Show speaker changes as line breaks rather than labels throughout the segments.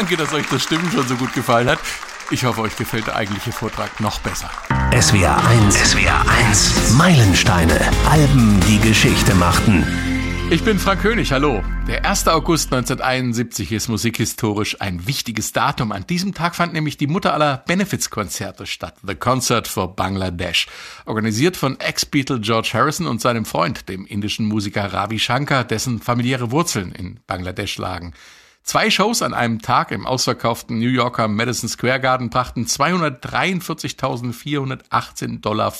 Danke, dass euch das Stimmen schon so gut gefallen hat. Ich hoffe, euch gefällt der eigentliche Vortrag noch besser.
SWR 1, SWR 1, Meilensteine, Alben, die Geschichte machten.
Ich bin Frank König, hallo. Der 1. August 1971 ist musikhistorisch ein wichtiges Datum. An diesem Tag fand nämlich die Mutter aller Benefits-Konzerte statt, The Concert for Bangladesh. Organisiert von Ex-Beatle George Harrison und seinem Freund, dem indischen Musiker Ravi Shankar, dessen familiäre Wurzeln in Bangladesch lagen. Zwei Shows an einem Tag im ausverkauften New Yorker Madison Square Garden brachten 243.418,50 Dollar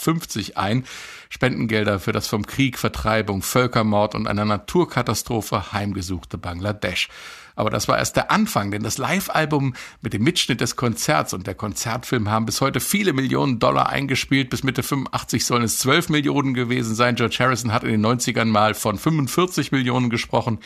ein. Spendengelder für das vom Krieg, Vertreibung, Völkermord und einer Naturkatastrophe heimgesuchte Bangladesch. Aber das war erst der Anfang, denn das Live-Album mit dem Mitschnitt des Konzerts und der Konzertfilm haben bis heute viele Millionen Dollar eingespielt. Bis Mitte 85 sollen es 12 Millionen gewesen sein. George Harrison hat in den 90ern mal von 45 Millionen gesprochen.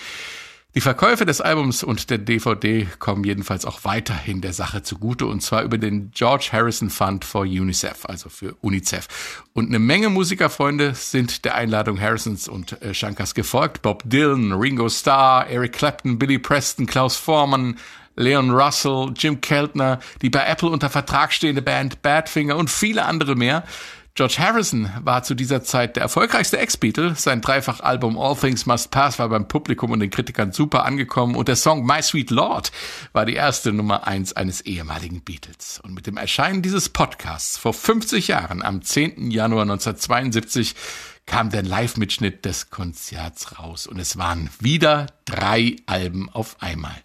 Die Verkäufe des Albums und der DVD kommen jedenfalls auch weiterhin der Sache zugute und zwar über den George Harrison Fund for UNICEF, also für UNICEF. Und eine Menge Musikerfreunde sind der Einladung Harrisons und äh, Shankars gefolgt. Bob Dylan, Ringo Starr, Eric Clapton, Billy Preston, Klaus Forman, Leon Russell, Jim Keltner, die bei Apple unter Vertrag stehende Band Badfinger und viele andere mehr. George Harrison war zu dieser Zeit der erfolgreichste Ex-Beatle. Sein Dreifach-Album All Things Must Pass war beim Publikum und den Kritikern super angekommen und der Song My Sweet Lord war die erste Nummer eins eines ehemaligen Beatles. Und mit dem Erscheinen dieses Podcasts vor 50 Jahren am 10. Januar 1972 kam der Live-Mitschnitt des Konzerts raus und es waren wieder drei Alben auf einmal.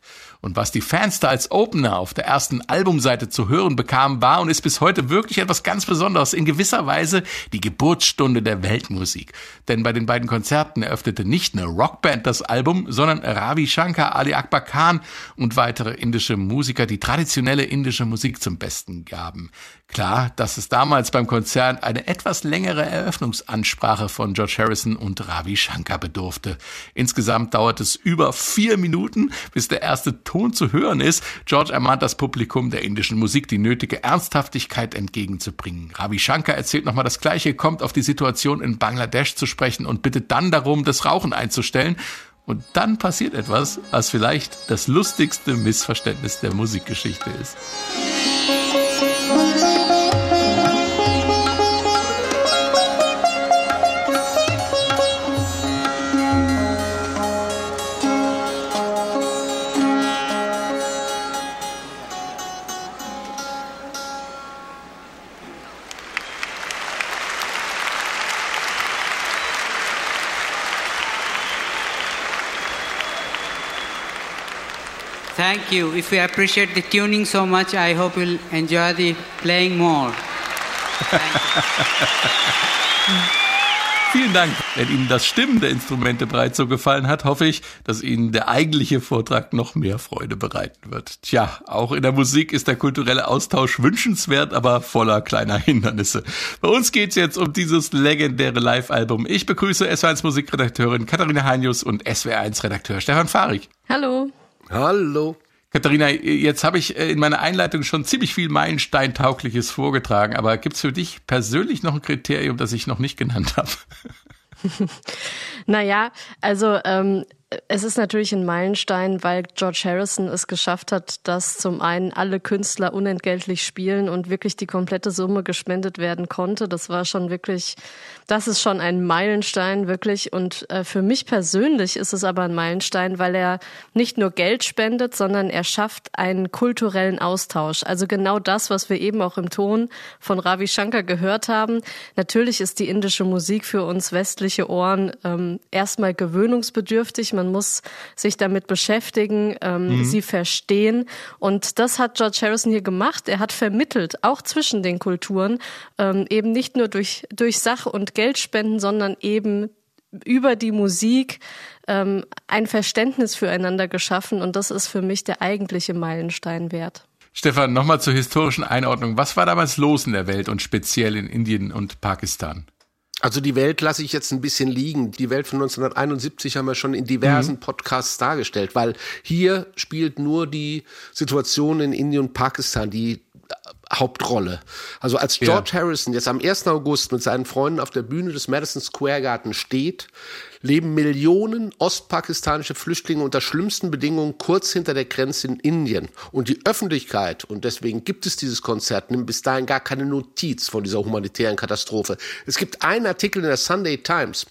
Und was die Fans da als Opener auf der ersten Albumseite zu hören bekamen, war und ist bis heute wirklich etwas ganz Besonderes. In gewisser Weise die Geburtsstunde der Weltmusik. Denn bei den beiden Konzerten eröffnete nicht eine Rockband das Album, sondern Ravi Shankar, Ali Akbar Khan und weitere indische Musiker, die traditionelle indische Musik zum Besten gaben. Klar, dass es damals beim Konzert eine etwas längere Eröffnungsansprache von George Harrison und Ravi Shankar bedurfte. Insgesamt dauert es über vier Minuten, bis der erste Ton zu hören ist. George ermahnt das Publikum der indischen Musik, die nötige Ernsthaftigkeit entgegenzubringen. Ravi Shankar erzählt nochmal das Gleiche, kommt auf die Situation in Bangladesch zu sprechen und bittet dann darum, das Rauchen einzustellen. Und dann passiert etwas, was vielleicht das lustigste Missverständnis der Musikgeschichte ist.
Thank you. If you appreciate the tuning so much, I hope you'll enjoy the playing more.
Vielen Dank. Wenn Ihnen das Stimmen der Instrumente bereits so gefallen hat, hoffe ich, dass Ihnen der eigentliche Vortrag noch mehr Freude bereiten wird. Tja, auch in der Musik ist der kulturelle Austausch wünschenswert, aber voller kleiner Hindernisse. Bei uns geht's jetzt um dieses legendäre Live-Album. Ich begrüße SW1 Musikredakteurin Katharina Heinius und SW1 Redakteur Stefan Fahrig.
Hallo.
Hallo.
Katharina, jetzt habe ich äh, in meiner Einleitung schon ziemlich viel Meilensteintaugliches vorgetragen, aber gibt es für dich persönlich noch ein Kriterium, das ich noch nicht genannt habe?
naja, also ähm, es ist natürlich ein Meilenstein, weil George Harrison es geschafft hat, dass zum einen alle Künstler unentgeltlich spielen und wirklich die komplette Summe gespendet werden konnte. Das war schon wirklich, das ist schon ein Meilenstein wirklich. Und äh, für mich persönlich ist es aber ein Meilenstein, weil er nicht nur Geld spendet, sondern er schafft einen kulturellen Austausch. Also genau das, was wir eben auch im Ton von Ravi Shankar gehört haben. Natürlich ist die indische Musik für uns westliche Ohren ähm, erstmal gewöhnungsbedürftig man muss sich damit beschäftigen, ähm, mhm. sie verstehen. Und das hat George Harrison hier gemacht. Er hat vermittelt, auch zwischen den Kulturen, ähm, eben nicht nur durch, durch Sach- und Geldspenden, sondern eben über die Musik ähm, ein Verständnis füreinander geschaffen. Und das ist für mich der eigentliche Meilenstein wert.
Stefan, nochmal zur historischen Einordnung. Was war damals los in der Welt und speziell in Indien und Pakistan?
Also die Welt lasse ich jetzt ein bisschen liegen. Die Welt von 1971 haben wir schon in diversen mhm. Podcasts dargestellt, weil hier spielt nur die Situation in Indien und Pakistan, die Hauptrolle. Also als George ja. Harrison jetzt am 1. August mit seinen Freunden auf der Bühne des Madison Square Garden steht, leben Millionen ostpakistanische Flüchtlinge unter schlimmsten Bedingungen kurz hinter der Grenze in Indien. Und die Öffentlichkeit, und deswegen gibt es dieses Konzert, nimmt bis dahin gar keine Notiz von dieser humanitären Katastrophe. Es gibt einen Artikel in der Sunday Times,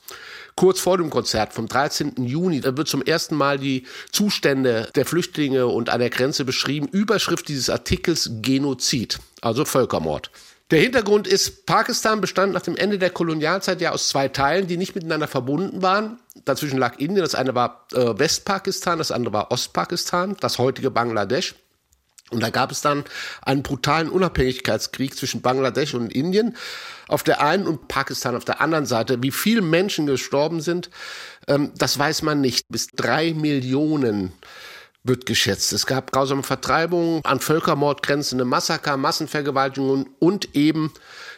kurz vor dem Konzert vom 13. Juni, da wird zum ersten Mal die Zustände der Flüchtlinge und an der Grenze beschrieben. Überschrift dieses Artikels Genozid, also Völkermord. Der Hintergrund ist, Pakistan bestand nach dem Ende der Kolonialzeit ja aus zwei Teilen, die nicht miteinander verbunden waren. Dazwischen lag Indien, das eine war äh, Westpakistan, das andere war Ostpakistan, das heutige Bangladesch. Und da gab es dann einen brutalen Unabhängigkeitskrieg zwischen Bangladesch und Indien auf der einen und Pakistan auf der anderen Seite. Wie viele Menschen gestorben sind, ähm, das weiß man nicht. Bis drei Millionen wird geschätzt. Es gab grausame Vertreibungen, an Völkermord grenzende Massaker, Massenvergewaltigungen und eben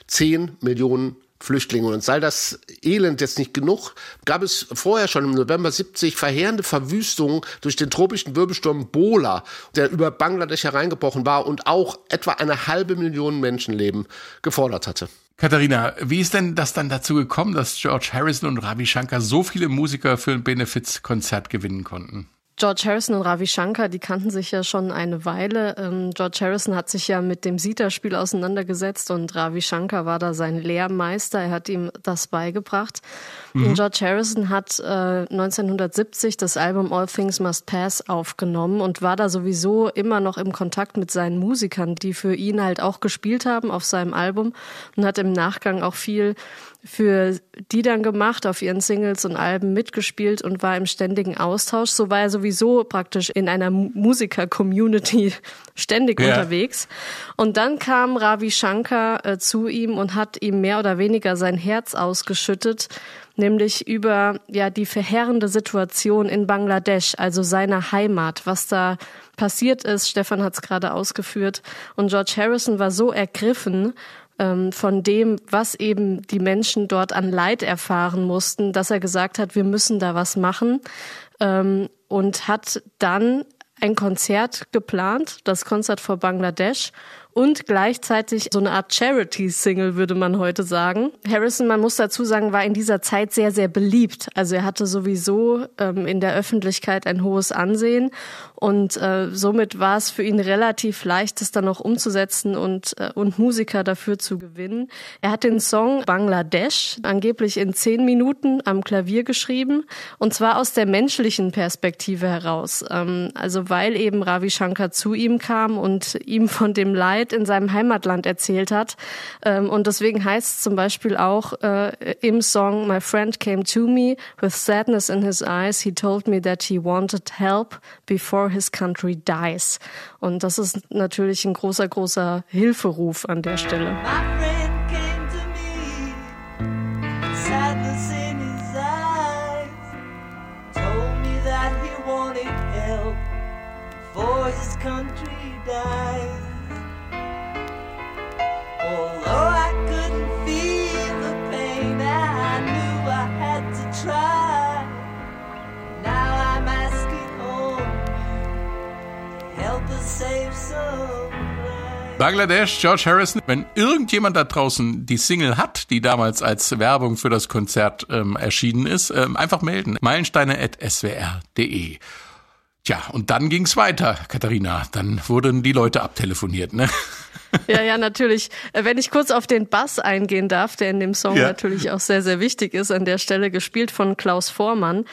zehn Millionen Flüchtlinge. Und sei das Elend jetzt nicht genug, gab es vorher schon im November 70 verheerende Verwüstungen durch den tropischen Wirbelsturm Bola, der über Bangladesch hereingebrochen war und auch etwa eine halbe Million Menschenleben gefordert hatte.
Katharina, wie ist denn das dann dazu gekommen, dass George Harrison und Ravi Shankar so viele Musiker für ein Benefizkonzert gewinnen konnten?
George Harrison und Ravi Shankar, die kannten sich ja schon eine Weile. Ähm, George Harrison hat sich ja mit dem Sita-Spiel auseinandergesetzt und Ravi Shankar war da sein Lehrmeister. Er hat ihm das beigebracht. Mhm. George Harrison hat äh, 1970 das Album All Things Must Pass aufgenommen und war da sowieso immer noch im Kontakt mit seinen Musikern, die für ihn halt auch gespielt haben auf seinem Album und hat im Nachgang auch viel für die dann gemacht, auf ihren Singles und Alben mitgespielt und war im ständigen Austausch. So war er sowieso praktisch in einer Musiker-Community ständig ja. unterwegs. Und dann kam Ravi Shankar äh, zu ihm und hat ihm mehr oder weniger sein Herz ausgeschüttet, nämlich über ja die verheerende Situation in Bangladesch, also seiner Heimat, was da passiert ist. Stefan hat es gerade ausgeführt. Und George Harrison war so ergriffen ähm, von dem, was eben die Menschen dort an Leid erfahren mussten, dass er gesagt hat, wir müssen da was machen ähm, und hat dann ein Konzert geplant, das Konzert vor Bangladesch und gleichzeitig so eine Art Charity-Single, würde man heute sagen. Harrison, man muss dazu sagen, war in dieser Zeit sehr, sehr beliebt. Also er hatte sowieso ähm, in der Öffentlichkeit ein hohes Ansehen und äh, somit war es für ihn relativ leicht, das dann noch umzusetzen und, äh, und Musiker dafür zu gewinnen. Er hat den Song Bangladesch angeblich in zehn Minuten am Klavier geschrieben und zwar aus der menschlichen Perspektive heraus. Ähm, also weil eben Ravi Shankar zu ihm kam und ihm von dem Leid in seinem Heimatland erzählt hat. Ähm, und deswegen heißt es zum Beispiel auch äh, im Song My friend came to me with sadness in his eyes. He told me that he wanted help before his country dies. Und das ist natürlich ein großer, großer Hilferuf an der Stelle. country dies.
Bangladesch, George Harrison. Wenn irgendjemand da draußen die Single hat, die damals als Werbung für das Konzert ähm, erschienen ist, ähm, einfach melden. Meilensteine.swr.de. Tja, und dann ging's weiter, Katharina. Dann wurden die Leute abtelefoniert, ne?
Ja, ja, natürlich. Äh, wenn ich kurz auf den Bass eingehen darf, der in dem Song ja. natürlich auch sehr, sehr wichtig ist, an der Stelle gespielt von Klaus Vormann,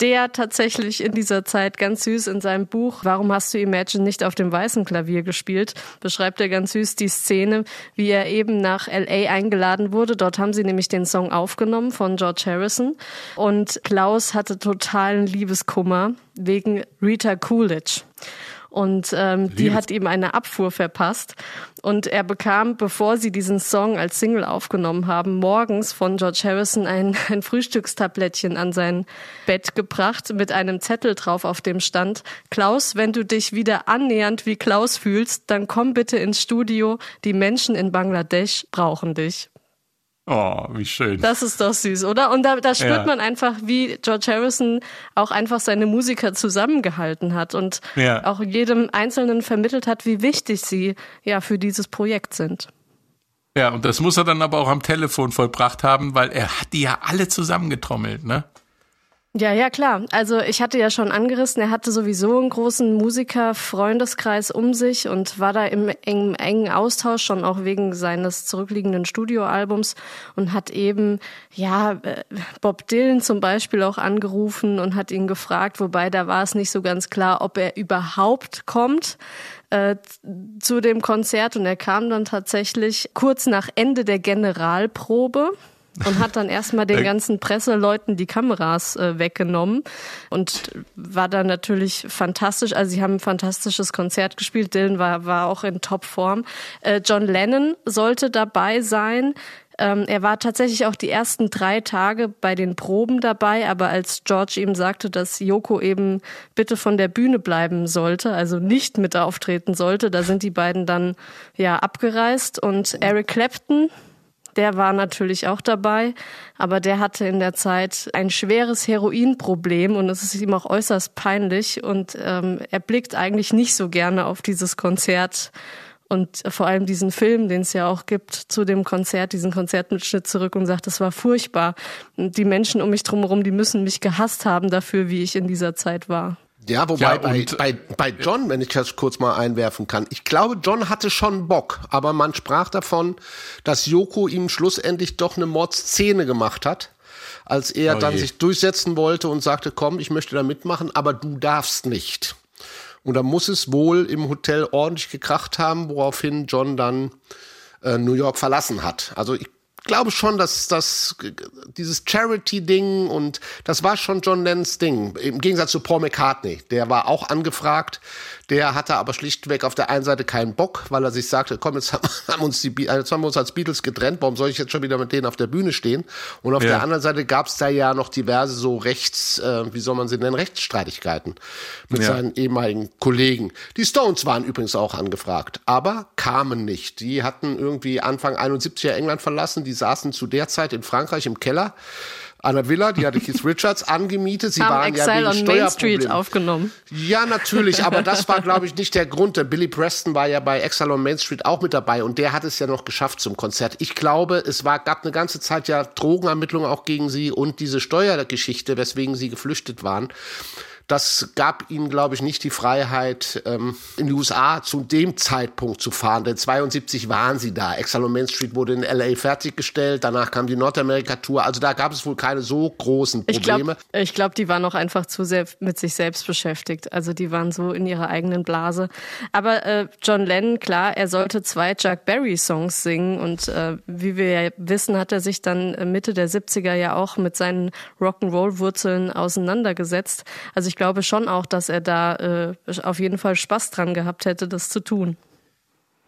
der tatsächlich in dieser Zeit ganz süß in seinem Buch Warum hast du Imagine nicht auf dem weißen Klavier gespielt, beschreibt er ganz süß die Szene, wie er eben nach LA eingeladen wurde. Dort haben sie nämlich den Song aufgenommen von George Harrison und Klaus hatte totalen Liebeskummer wegen Rita Coolidge. Und ähm, die hat ihm eine Abfuhr verpasst. Und er bekam, bevor sie diesen Song als Single aufgenommen haben, morgens von George Harrison ein, ein Frühstückstablettchen an sein Bett gebracht mit einem Zettel drauf, auf dem stand, Klaus, wenn du dich wieder annähernd wie Klaus fühlst, dann komm bitte ins Studio. Die Menschen in Bangladesch brauchen dich.
Oh, wie schön.
Das ist doch süß, oder? Und da, da spürt ja. man einfach, wie George Harrison auch einfach seine Musiker zusammengehalten hat und ja. auch jedem Einzelnen vermittelt hat, wie wichtig sie ja für dieses Projekt sind.
Ja, und das muss er dann aber auch am Telefon vollbracht haben, weil er hat die ja alle zusammengetrommelt, ne?
Ja, ja, klar. Also ich hatte ja schon angerissen, er hatte sowieso einen großen Musiker-Freundeskreis um sich und war da im engen, engen Austausch schon auch wegen seines zurückliegenden Studioalbums und hat eben, ja, äh, Bob Dylan zum Beispiel auch angerufen und hat ihn gefragt, wobei da war es nicht so ganz klar, ob er überhaupt kommt äh, zu dem Konzert und er kam dann tatsächlich kurz nach Ende der Generalprobe und hat dann erstmal den ganzen Presseleuten die Kameras äh, weggenommen und war dann natürlich fantastisch. Also sie haben ein fantastisches Konzert gespielt. Dylan war, war auch in Topform. Äh, John Lennon sollte dabei sein. Ähm, er war tatsächlich auch die ersten drei Tage bei den Proben dabei, aber als George ihm sagte, dass Yoko eben bitte von der Bühne bleiben sollte, also nicht mit auftreten sollte, da sind die beiden dann ja abgereist und Eric Clapton, der war natürlich auch dabei, aber der hatte in der Zeit ein schweres Heroinproblem und es ist ihm auch äußerst peinlich und ähm, er blickt eigentlich nicht so gerne auf dieses Konzert und vor allem diesen Film, den es ja auch gibt, zu dem Konzert, diesen Konzertmitschnitt zurück und sagt, das war furchtbar. Und die Menschen um mich drumherum, die müssen mich gehasst haben dafür, wie ich in dieser Zeit war.
Ja, wobei ja, bei, bei, bei John, wenn ich das kurz mal einwerfen kann, ich glaube, John hatte schon Bock, aber man sprach davon, dass Joko ihm schlussendlich doch eine Mordszene gemacht hat, als er oh dann sich durchsetzen wollte und sagte, komm, ich möchte da mitmachen, aber du darfst nicht. Und da muss es wohl im Hotel ordentlich gekracht haben, woraufhin John dann äh, New York verlassen hat. Also ich glaube schon, dass das dieses Charity-Ding und das war schon John Lennons Ding. Im Gegensatz zu Paul McCartney, der war auch angefragt, der hatte aber schlichtweg auf der einen Seite keinen Bock, weil er sich sagte, komm, jetzt haben, uns die, jetzt haben wir uns als Beatles getrennt, warum soll ich jetzt schon wieder mit denen auf der Bühne stehen? Und auf ja. der anderen Seite gab es da ja noch diverse so Rechts, äh, wie soll man sie nennen, Rechtsstreitigkeiten mit ja. seinen ehemaligen Kollegen. Die Stones waren übrigens auch angefragt, aber kamen nicht. Die hatten irgendwie Anfang 71er England verlassen, die saßen zu der Zeit in Frankreich im Keller einer Villa, die hatte Keith Richards angemietet. Sie
Haben
waren
Exile
ja wegen
on Main Street aufgenommen.
Ja, natürlich, aber das war, glaube ich, nicht der Grund. Der Billy Preston war ja bei Exile on Main Street auch mit dabei und der hat es ja noch geschafft zum Konzert. Ich glaube, es war, gab eine ganze Zeit ja Drogenermittlungen auch gegen sie und diese Steuergeschichte, weswegen sie geflüchtet waren. Das gab ihnen, glaube ich, nicht die Freiheit, ähm, in die USA zu dem Zeitpunkt zu fahren. Denn 72 waren sie da. Exile Main Street wurde in LA fertiggestellt. Danach kam die Nordamerika-Tour. Also da gab es wohl keine so großen Probleme.
Ich glaube, glaub, die waren auch einfach zu sehr mit sich selbst beschäftigt. Also die waren so in ihrer eigenen Blase. Aber äh, John Lennon, klar, er sollte zwei Chuck Berry-Songs singen. Und äh, wie wir ja wissen, hat er sich dann Mitte der 70er ja auch mit seinen Rock'n'Roll-Wurzeln auseinandergesetzt. Also ich glaube schon auch, dass er da äh, auf jeden Fall Spaß dran gehabt hätte, das zu tun.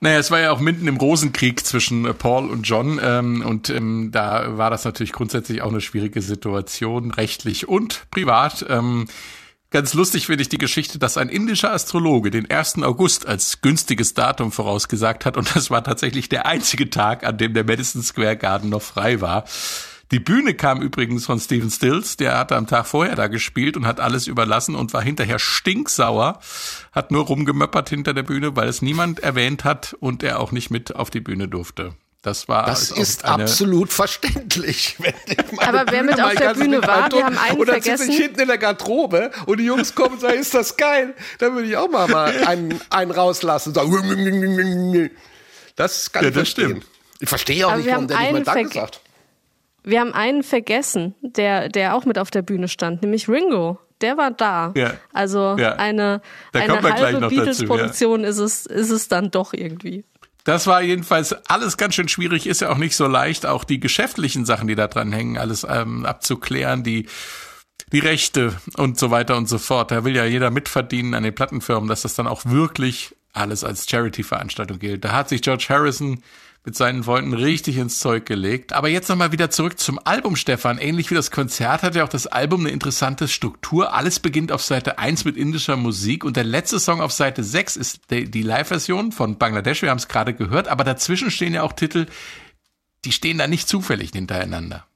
Naja, es war ja auch mitten im Rosenkrieg zwischen äh, Paul und John ähm, und ähm, da war das natürlich grundsätzlich auch eine schwierige Situation, rechtlich und privat. Ähm, ganz lustig finde ich die Geschichte, dass ein indischer Astrologe den 1. August als günstiges Datum vorausgesagt hat und das war tatsächlich der einzige Tag, an dem der Madison Square Garden noch frei war. Die Bühne kam übrigens von Steven Stills, der hatte am Tag vorher da gespielt und hat alles überlassen und war hinterher stinksauer, hat nur rumgemöppert hinter der Bühne, weil es niemand erwähnt hat und er auch nicht mit auf die Bühne durfte. Das war
das ist absolut verständlich.
Aber wer mit auf der Bühne war, wir haben einen
und dann
vergessen.
sitze ich hinten in der Garderobe und die Jungs kommen und sagen, ist das geil? Dann würde ich auch mal, mal einen, einen rauslassen und sagen, das kann ja, ich das verstehen. Stimmt. Ich verstehe auch Aber nicht, warum der nicht mal Danke sagt.
Wir haben einen vergessen, der, der auch mit auf der Bühne stand, nämlich Ringo. Der war da. Ja. Also ja. eine, eine halbe Beatles-Produktion ja. ist, es, ist es dann doch irgendwie.
Das war jedenfalls alles ganz schön schwierig, ist ja auch nicht so leicht, auch die geschäftlichen Sachen, die da dran hängen, alles ähm, abzuklären, die die Rechte und so weiter und so fort. Da will ja jeder mitverdienen an den Plattenfirmen, dass das dann auch wirklich alles als Charity-Veranstaltung gilt. Da hat sich George Harrison mit seinen Wolken richtig ins Zeug gelegt. Aber jetzt nochmal wieder zurück zum Album, Stefan. Ähnlich wie das Konzert hat ja auch das Album eine interessante Struktur. Alles beginnt auf Seite 1 mit indischer Musik und der letzte Song auf Seite 6 ist die, die Live-Version von Bangladesch. Wir haben es gerade gehört, aber dazwischen stehen ja auch Titel, die stehen da nicht zufällig hintereinander.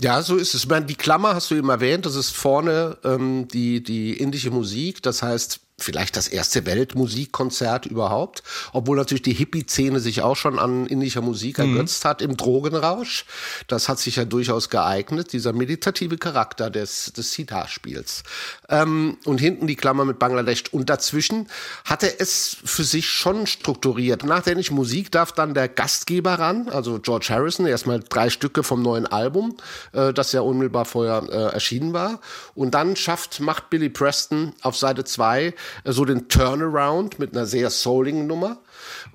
Ja, so ist es. Ich meine, die Klammer hast du eben erwähnt, das ist vorne ähm, die, die indische Musik. Das heißt, vielleicht das erste Weltmusikkonzert überhaupt, obwohl natürlich die Hippie-Szene sich auch schon an indischer Musik mhm. ergötzt hat im Drogenrausch. Das hat sich ja durchaus geeignet, dieser meditative Charakter des, des Sitar-Spiels. Ähm, und hinten die Klammer mit Bangladesch. Und dazwischen hat er es für sich schon strukturiert. Nach der indischen Musik darf dann der Gastgeber ran, also George Harrison, erstmal drei Stücke vom neuen Album, äh, das ja unmittelbar vorher äh, erschienen war. Und dann schafft, macht Billy Preston auf Seite zwei so den Turnaround mit einer sehr souligen Nummer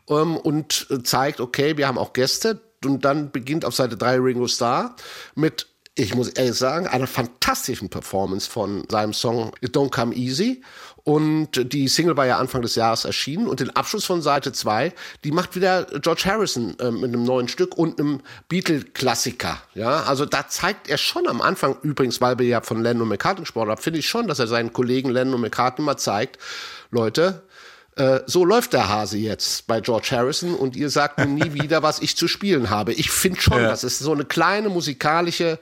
ähm, und zeigt, okay, wir haben auch Gäste. Und dann beginnt auf Seite 3 Ringo Starr mit ich muss ehrlich sagen, einer fantastischen Performance von seinem Song It Don't Come Easy. Und die Single war ja Anfang des Jahres erschienen. Und den Abschluss von Seite 2, die macht wieder George Harrison äh, mit einem neuen Stück und einem Beatle-Klassiker. Ja, also da zeigt er schon am Anfang, übrigens, weil wir ja von Lennon und McCartney gesprochen haben, finde ich schon, dass er seinen Kollegen Lennon und McCartney mal zeigt, Leute, äh, so läuft der Hase jetzt bei George Harrison und ihr sagt mir nie wieder, was ich zu spielen habe. Ich finde schon, ja. das ist so eine kleine musikalische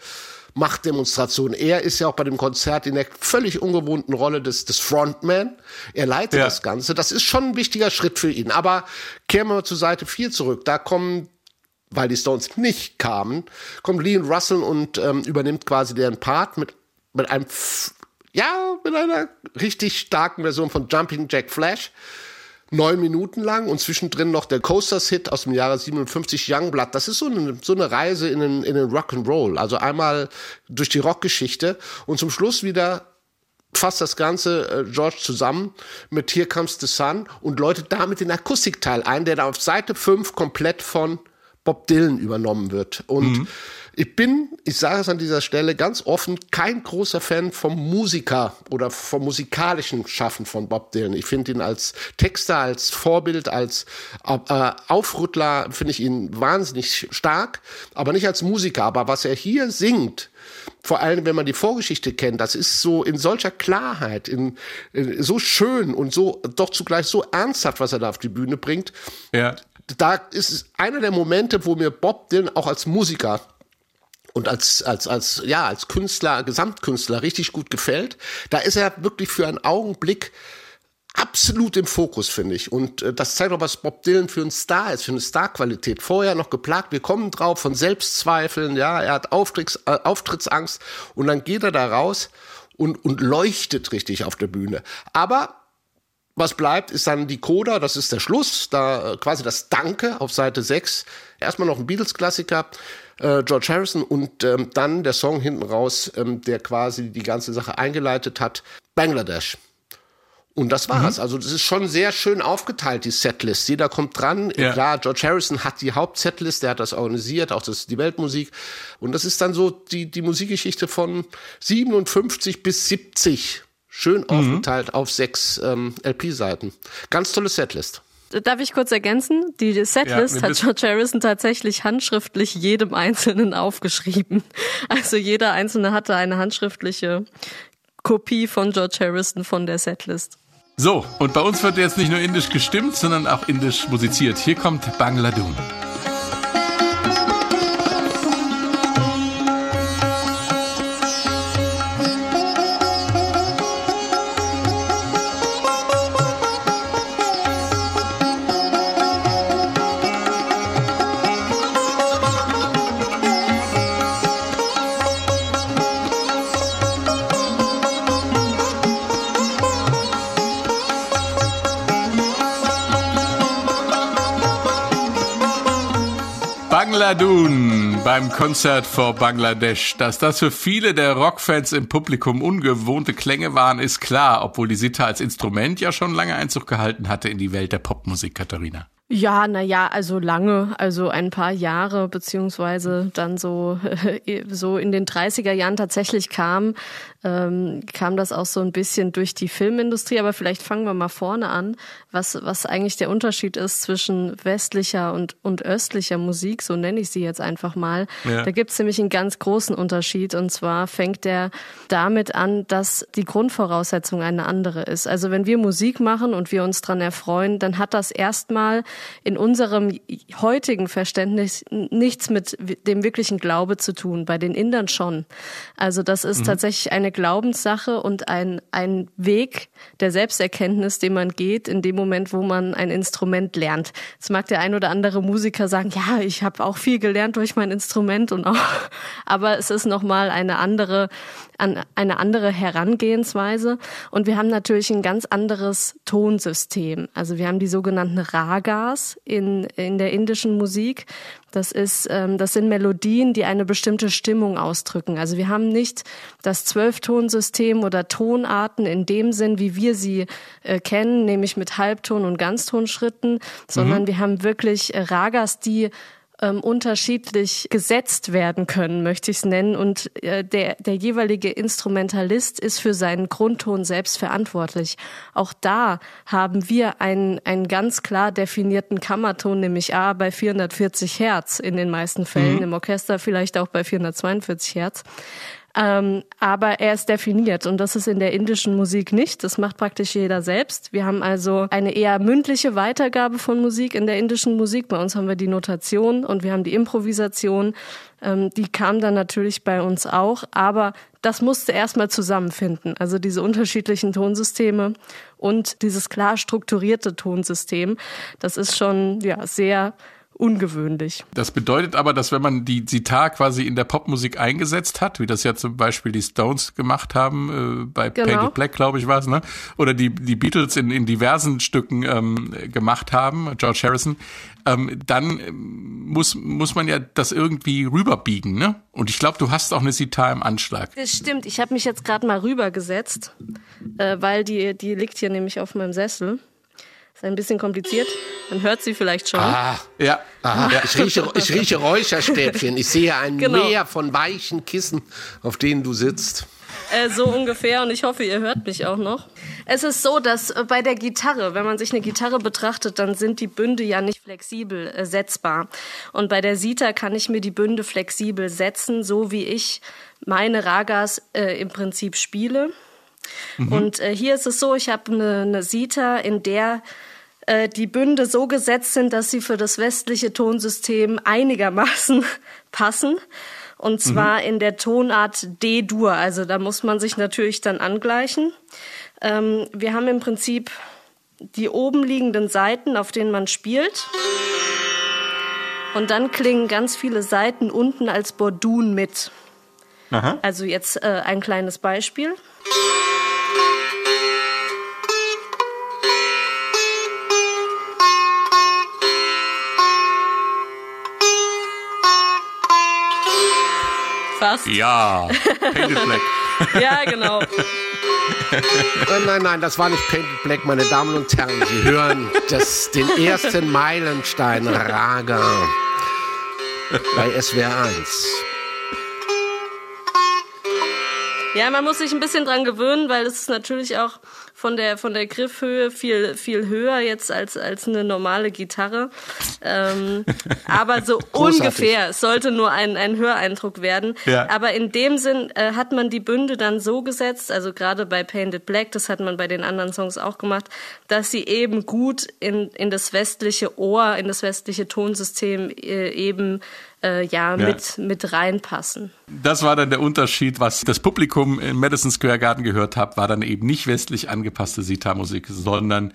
Machtdemonstration. Er ist ja auch bei dem Konzert in der völlig ungewohnten Rolle des, des Frontman. Er leitet ja. das Ganze. Das ist schon ein wichtiger Schritt für ihn. Aber kehren wir mal zu Seite 4 zurück. Da kommen weil die Stones nicht kamen, kommt Lee und Russell und ähm, übernimmt quasi deren Part mit, mit einem, ja, mit einer richtig starken Version von Jumping Jack Flash neun Minuten lang und zwischendrin noch der Coasters-Hit aus dem Jahre 57 Youngblood. Das ist so eine, so eine Reise in den, in den Rock'n'Roll. Also einmal durch die Rockgeschichte und zum Schluss wieder fasst das Ganze äh, George zusammen mit Here Comes the Sun und läutet damit den Akustikteil ein, der da auf Seite 5 komplett von Bob Dylan übernommen wird. Und mhm. Ich bin, ich sage es an dieser Stelle ganz offen, kein großer Fan vom Musiker oder vom musikalischen Schaffen von Bob Dylan. Ich finde ihn als Texter, als Vorbild, als äh, Aufrüttler, finde ich ihn wahnsinnig stark, aber nicht als Musiker. Aber was er hier singt, vor allem wenn man die Vorgeschichte kennt, das ist so in solcher Klarheit, in, in so schön und so doch zugleich so ernsthaft, was er da auf die Bühne bringt. Ja. Da ist einer der Momente, wo mir Bob Dylan auch als Musiker und als, als, als, ja, als Künstler, Gesamtkünstler richtig gut gefällt. Da ist er wirklich für einen Augenblick absolut im Fokus, finde ich. Und äh, das zeigt auch, was Bob Dylan für ein Star ist, für eine Starqualität. Vorher noch geplagt, wir kommen drauf von Selbstzweifeln, ja, er hat Auftritts, äh, Auftrittsangst und dann geht er da raus und, und leuchtet richtig auf der Bühne. Aber was bleibt, ist dann die Coda, das ist der Schluss, da äh, quasi das Danke auf Seite 6. Erstmal noch ein Beatles-Klassiker äh, George Harrison und ähm, dann der Song hinten raus, ähm, der quasi die ganze Sache eingeleitet hat, Bangladesch. Und das war's. Mhm. Also das ist schon sehr schön aufgeteilt, die Setlist. Jeder kommt dran. Ja. Klar, George Harrison hat die Hauptsetlist, der hat das organisiert, auch das die Weltmusik. Und das ist dann so die, die Musikgeschichte von 57 bis 70. Schön mhm. aufgeteilt auf sechs ähm, LP-Seiten. Ganz tolle Setlist.
Darf ich kurz ergänzen? Die Setlist ja, hat George Harrison tatsächlich handschriftlich jedem Einzelnen aufgeschrieben. Also jeder Einzelne hatte eine handschriftliche Kopie von George Harrison von der Setlist.
So, und bei uns wird jetzt nicht nur indisch gestimmt, sondern auch indisch musiziert. Hier kommt Bangladoon. Bangladoon beim Konzert vor Bangladesch. Dass das für viele der Rockfans im Publikum ungewohnte Klänge waren, ist klar, obwohl die Sitar als Instrument ja schon lange Einzug gehalten hatte in die Welt der Popmusik, Katharina.
Ja, na ja, also lange, also ein paar Jahre, beziehungsweise dann so, so in den 30er Jahren tatsächlich kam, ähm, kam das auch so ein bisschen durch die Filmindustrie. Aber vielleicht fangen wir mal vorne an, was, was eigentlich der Unterschied ist zwischen westlicher und, und östlicher Musik, so nenne ich sie jetzt einfach mal. Ja. Da gibt es nämlich einen ganz großen Unterschied und zwar fängt der damit an, dass die Grundvoraussetzung eine andere ist. Also wenn wir Musik machen und wir uns dran erfreuen, dann hat das erstmal in unserem heutigen Verständnis nichts mit dem wirklichen Glaube zu tun, bei den Indern schon. Also das ist mhm. tatsächlich eine Glaubenssache und ein, ein Weg der Selbsterkenntnis, den man geht in dem Moment, wo man ein Instrument lernt. Jetzt mag der ein oder andere Musiker sagen, ja, ich habe auch viel gelernt durch mein Instrument und auch, aber es ist nochmal eine andere an eine andere Herangehensweise. Und wir haben natürlich ein ganz anderes Tonsystem. Also wir haben die sogenannten Ragas in, in der indischen Musik. Das ist, ähm, das sind Melodien, die eine bestimmte Stimmung ausdrücken. Also wir haben nicht das Zwölftonsystem oder Tonarten in dem Sinn, wie wir sie äh, kennen, nämlich mit Halbton- und Ganztonschritten, sondern mhm. wir haben wirklich Ragas, die ähm, unterschiedlich gesetzt werden können, möchte ich es nennen. Und äh, der, der jeweilige Instrumentalist ist für seinen Grundton selbst verantwortlich. Auch da haben wir einen, einen ganz klar definierten Kammerton, nämlich A bei 440 Hertz in den meisten Fällen, mhm. im Orchester vielleicht auch bei 442 Hertz. Ähm, aber er ist definiert und das ist in der indischen Musik nicht. Das macht praktisch jeder selbst. Wir haben also eine eher mündliche Weitergabe von Musik in der indischen Musik. Bei uns haben wir die Notation und wir haben die Improvisation. Ähm, die kam dann natürlich bei uns auch, aber das musste erstmal zusammenfinden. Also diese unterschiedlichen Tonsysteme und dieses klar strukturierte Tonsystem. Das ist schon ja sehr ungewöhnlich.
Das bedeutet aber, dass wenn man die Sitar quasi in der Popmusik eingesetzt hat, wie das ja zum Beispiel die Stones gemacht haben, äh, bei genau. Painted Black, glaube ich, war es, ne? Oder die, die Beatles in, in diversen Stücken ähm, gemacht haben, George Harrison, ähm, dann ähm, muss, muss man ja das irgendwie rüberbiegen, ne? Und ich glaube, du hast auch eine Sitar im Anschlag.
Das stimmt. Ich habe mich jetzt gerade mal rübergesetzt, äh, weil die, die liegt hier nämlich auf meinem Sessel. Ist ein bisschen kompliziert. Man hört sie vielleicht schon.
Ah, ja. Aha, ja. Ich, rieche, ich rieche Räucherstäbchen. Ich sehe ein genau. Meer von weichen Kissen, auf denen du sitzt.
Äh, so ungefähr und ich hoffe, ihr hört mich auch noch. Es ist so, dass äh, bei der Gitarre, wenn man sich eine Gitarre betrachtet, dann sind die Bünde ja nicht flexibel äh, setzbar. Und bei der Sita kann ich mir die Bünde flexibel setzen, so wie ich meine Ragas äh, im Prinzip spiele. Mhm. Und äh, hier ist es so, ich habe eine, eine Sita, in der äh, die Bünde so gesetzt sind, dass sie für das westliche Tonsystem einigermaßen passen. Und mhm. zwar mhm. in der Tonart D-Dur. Also da muss man sich natürlich dann angleichen. Ähm, wir haben im Prinzip die oben liegenden Seiten, auf denen man spielt. Und dann klingen ganz viele Seiten unten als Bordun mit. Aha. Also jetzt äh, ein kleines Beispiel.
Fast. Ja, Painted Black.
ja, genau.
Nein, nein, nein, das war nicht Painted Black, meine Damen und Herren. Sie hören das, den ersten Meilenstein Raga bei SWR 1.
Ja, man muss sich ein bisschen dran gewöhnen, weil es ist natürlich auch von der von der Griffhöhe viel viel höher jetzt als als eine normale Gitarre. Ähm, aber so ungefähr. Es sollte nur ein ein Höreindruck werden. Ja. Aber in dem Sinn äh, hat man die Bünde dann so gesetzt, also gerade bei Painted Black, das hat man bei den anderen Songs auch gemacht, dass sie eben gut in in das westliche Ohr, in das westliche Tonsystem äh, eben äh, ja, ja, mit, mit reinpassen.
Das war dann der Unterschied, was das Publikum im Madison Square Garden gehört hat, war dann eben nicht westlich angepasste Sitar-Musik, sondern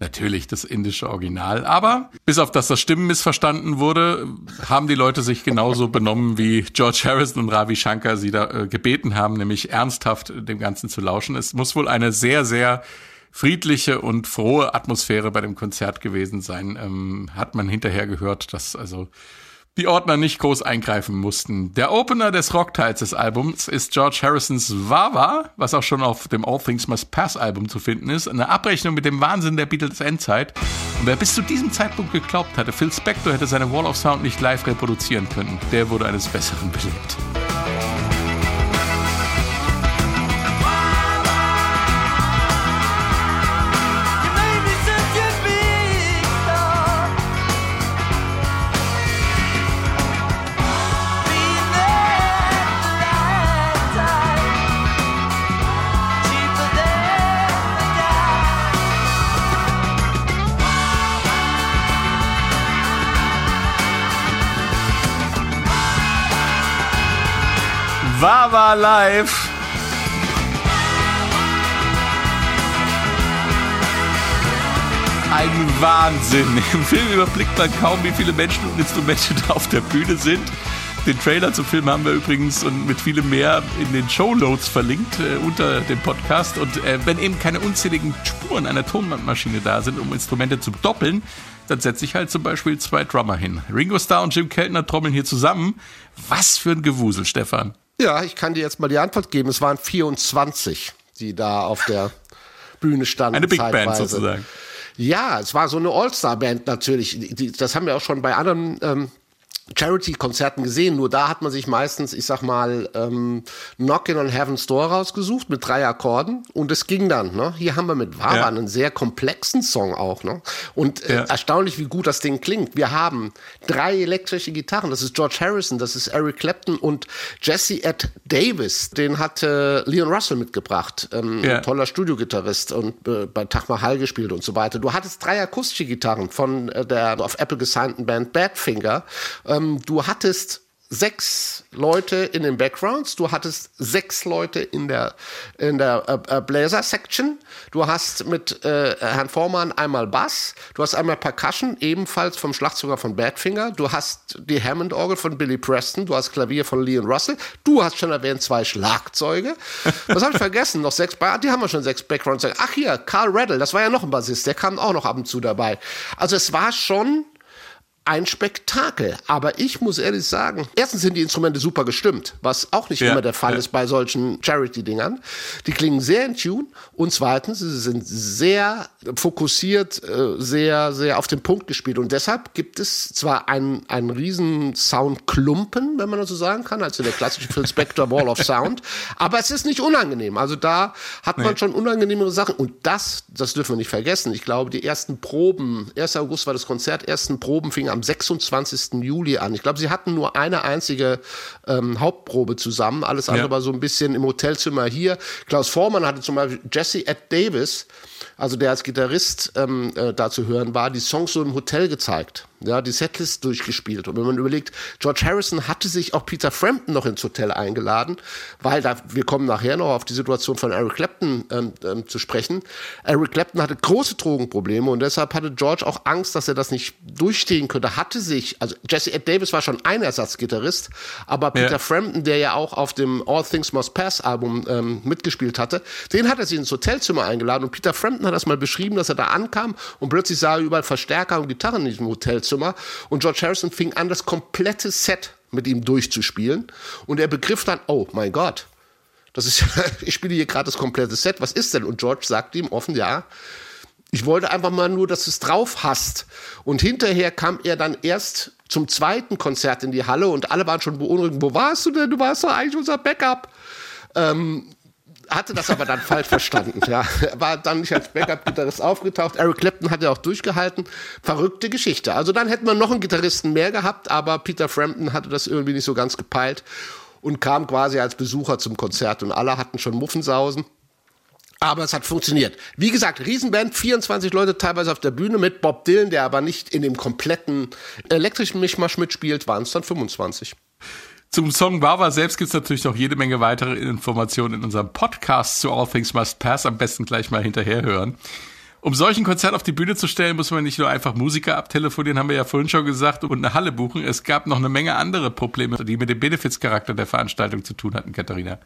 natürlich das indische Original. Aber bis auf das das Stimmen missverstanden wurde, haben die Leute sich genauso benommen, wie George Harrison und Ravi Shankar sie da äh, gebeten haben, nämlich ernsthaft dem Ganzen zu lauschen. Es muss wohl eine sehr, sehr friedliche und frohe Atmosphäre bei dem Konzert gewesen sein. Ähm, hat man hinterher gehört, dass also die Ordner nicht groß eingreifen mussten. Der Opener des Rockteils des Albums ist George Harrisons Wawa, was auch schon auf dem All Things Must Pass Album zu finden ist. Eine Abrechnung mit dem Wahnsinn der Beatles Endzeit. Und wer bis zu diesem Zeitpunkt geglaubt hatte, Phil Spector hätte seine Wall of Sound nicht live reproduzieren können, der wurde eines Besseren belehrt. Wawa live. Ein Wahnsinn. Im Film überblickt man kaum, wie viele Menschen und Instrumente da auf der Bühne sind. Den Trailer zum Film haben wir übrigens und mit vielem mehr in den Show Notes verlinkt äh, unter dem Podcast. Und äh, wenn eben keine unzähligen Spuren einer Tonbandmaschine da sind, um Instrumente zu doppeln, dann setze ich halt zum Beispiel zwei Drummer hin. Ringo Starr und Jim Keltner trommeln hier zusammen. Was für ein Gewusel, Stefan.
Ja, ich kann dir jetzt mal die Antwort geben. Es waren 24, die da auf der Bühne standen.
Eine Big zeitweise. Band sozusagen.
Ja, es war so eine All-Star-Band natürlich. Die, das haben wir auch schon bei anderen ähm, Charity-Konzerten gesehen, nur da hat man sich meistens, ich sag mal, ähm, Knockin' on Heaven's Door rausgesucht mit drei Akkorden und es ging dann. Ne? Hier haben wir mit Wawa ja. einen sehr komplexen Song auch. Ne? Und äh, ja. erstaunlich, wie gut das Ding klingt. Wir haben drei elektrische Gitarren, das ist George Harrison, das ist Eric Clapton und Jesse Ed Davis, den hat äh, Leon Russell mitgebracht, ähm, ja. toller Studiogitarrist und äh, bei Taj Mahal gespielt und so weiter. Du hattest drei akustische Gitarren von äh, der auf Apple gesignten Band Badfinger. Äh, ähm, du hattest sechs Leute in den Backgrounds, du hattest sechs Leute in der, in der äh, äh, Blazer-Section, du hast mit äh, Herrn Vormann einmal Bass, du hast einmal Percussion, ebenfalls vom Schlagzeuger von Badfinger, du hast die Hammond-Orgel von Billy Preston, du hast Klavier von Leon Russell, du hast schon erwähnt zwei Schlagzeuge. Was habe ich vergessen? Noch sechs, die haben wir schon sechs Backgrounds. Ach hier, Carl Reddle, das war ja noch ein Bassist, der kam auch noch ab und zu dabei. Also es war schon ein Spektakel. Aber ich muss ehrlich sagen, erstens sind die Instrumente super gestimmt, was auch nicht ja, immer der Fall ja. ist bei solchen Charity-Dingern. Die klingen sehr in Tune. Und zweitens, sie sind sehr fokussiert, äh, sehr, sehr auf den Punkt gespielt. Und deshalb gibt es zwar einen, einen riesen Soundklumpen, wenn man das so sagen kann, also der klassische Phil Spector Wall of Sound, aber es ist nicht unangenehm. Also da hat man nee. schon unangenehmere Sachen. Und das, das dürfen wir nicht vergessen. Ich glaube, die ersten Proben, 1. August war das Konzert, ersten Proben fingen am am 26. Juli an. Ich glaube, sie hatten nur eine einzige ähm, Hauptprobe zusammen. Alles andere ja. war so ein bisschen im Hotelzimmer hier. Klaus Vormann hatte zum Beispiel Jesse Ed Davis, also der als Gitarrist ähm, äh, da zu hören war, die Songs so im Hotel gezeigt ja, die Setlist durchgespielt. Und wenn man überlegt, George Harrison hatte sich auch Peter Frampton noch ins Hotel eingeladen, weil da, wir kommen nachher noch auf die Situation von Eric Clapton ähm, ähm, zu sprechen. Eric Clapton hatte große Drogenprobleme und deshalb hatte George auch Angst, dass er das nicht durchstehen könnte. Hatte sich, also Jesse Ed Davis war schon ein Ersatzgitarrist, aber Peter ja. Frampton, der ja auch auf dem All Things Must Pass Album ähm, mitgespielt hatte, den hat er sich ins Hotelzimmer eingeladen und Peter Frampton hat das mal beschrieben, dass er da ankam und plötzlich sah er überall Verstärker und Gitarren in diesem Hotelzimmer Hotelzimmer und George Harrison fing an, das komplette Set mit ihm durchzuspielen und er begriff dann, oh mein Gott, das ist, ich spiele hier gerade das komplette Set, was ist denn? Und George sagte ihm offen, ja, ich wollte einfach mal nur, dass du es drauf hast. Und hinterher kam er dann erst zum zweiten Konzert in die Halle und alle waren schon beunruhigt. Wo warst du denn? Du warst doch eigentlich unser Backup. Ähm, hatte das aber dann falsch verstanden. Ja, war dann nicht als Backup-Gitarrist aufgetaucht. Eric Clapton hat ja auch durchgehalten. Verrückte Geschichte. Also dann hätten wir noch einen Gitarristen mehr gehabt, aber Peter Frampton hatte das irgendwie nicht so ganz gepeilt und kam quasi als Besucher zum Konzert und alle hatten schon Muffensausen. Aber es hat funktioniert. Wie gesagt, Riesenband, 24 Leute teilweise auf der Bühne mit Bob Dylan, der aber nicht in dem kompletten elektrischen Mischmasch mitspielt, waren es dann 25.
Zum Song Wawa selbst gibt es natürlich noch jede Menge weitere Informationen in unserem Podcast zu All Things Must Pass. Am besten gleich mal hinterher hören. Um solchen Konzert auf die Bühne zu stellen, muss man nicht nur einfach Musiker abtelefonieren, haben wir ja vorhin schon gesagt, und eine Halle buchen. Es gab noch eine Menge andere Probleme, die mit dem Benefizcharakter der Veranstaltung zu tun hatten, Katharina.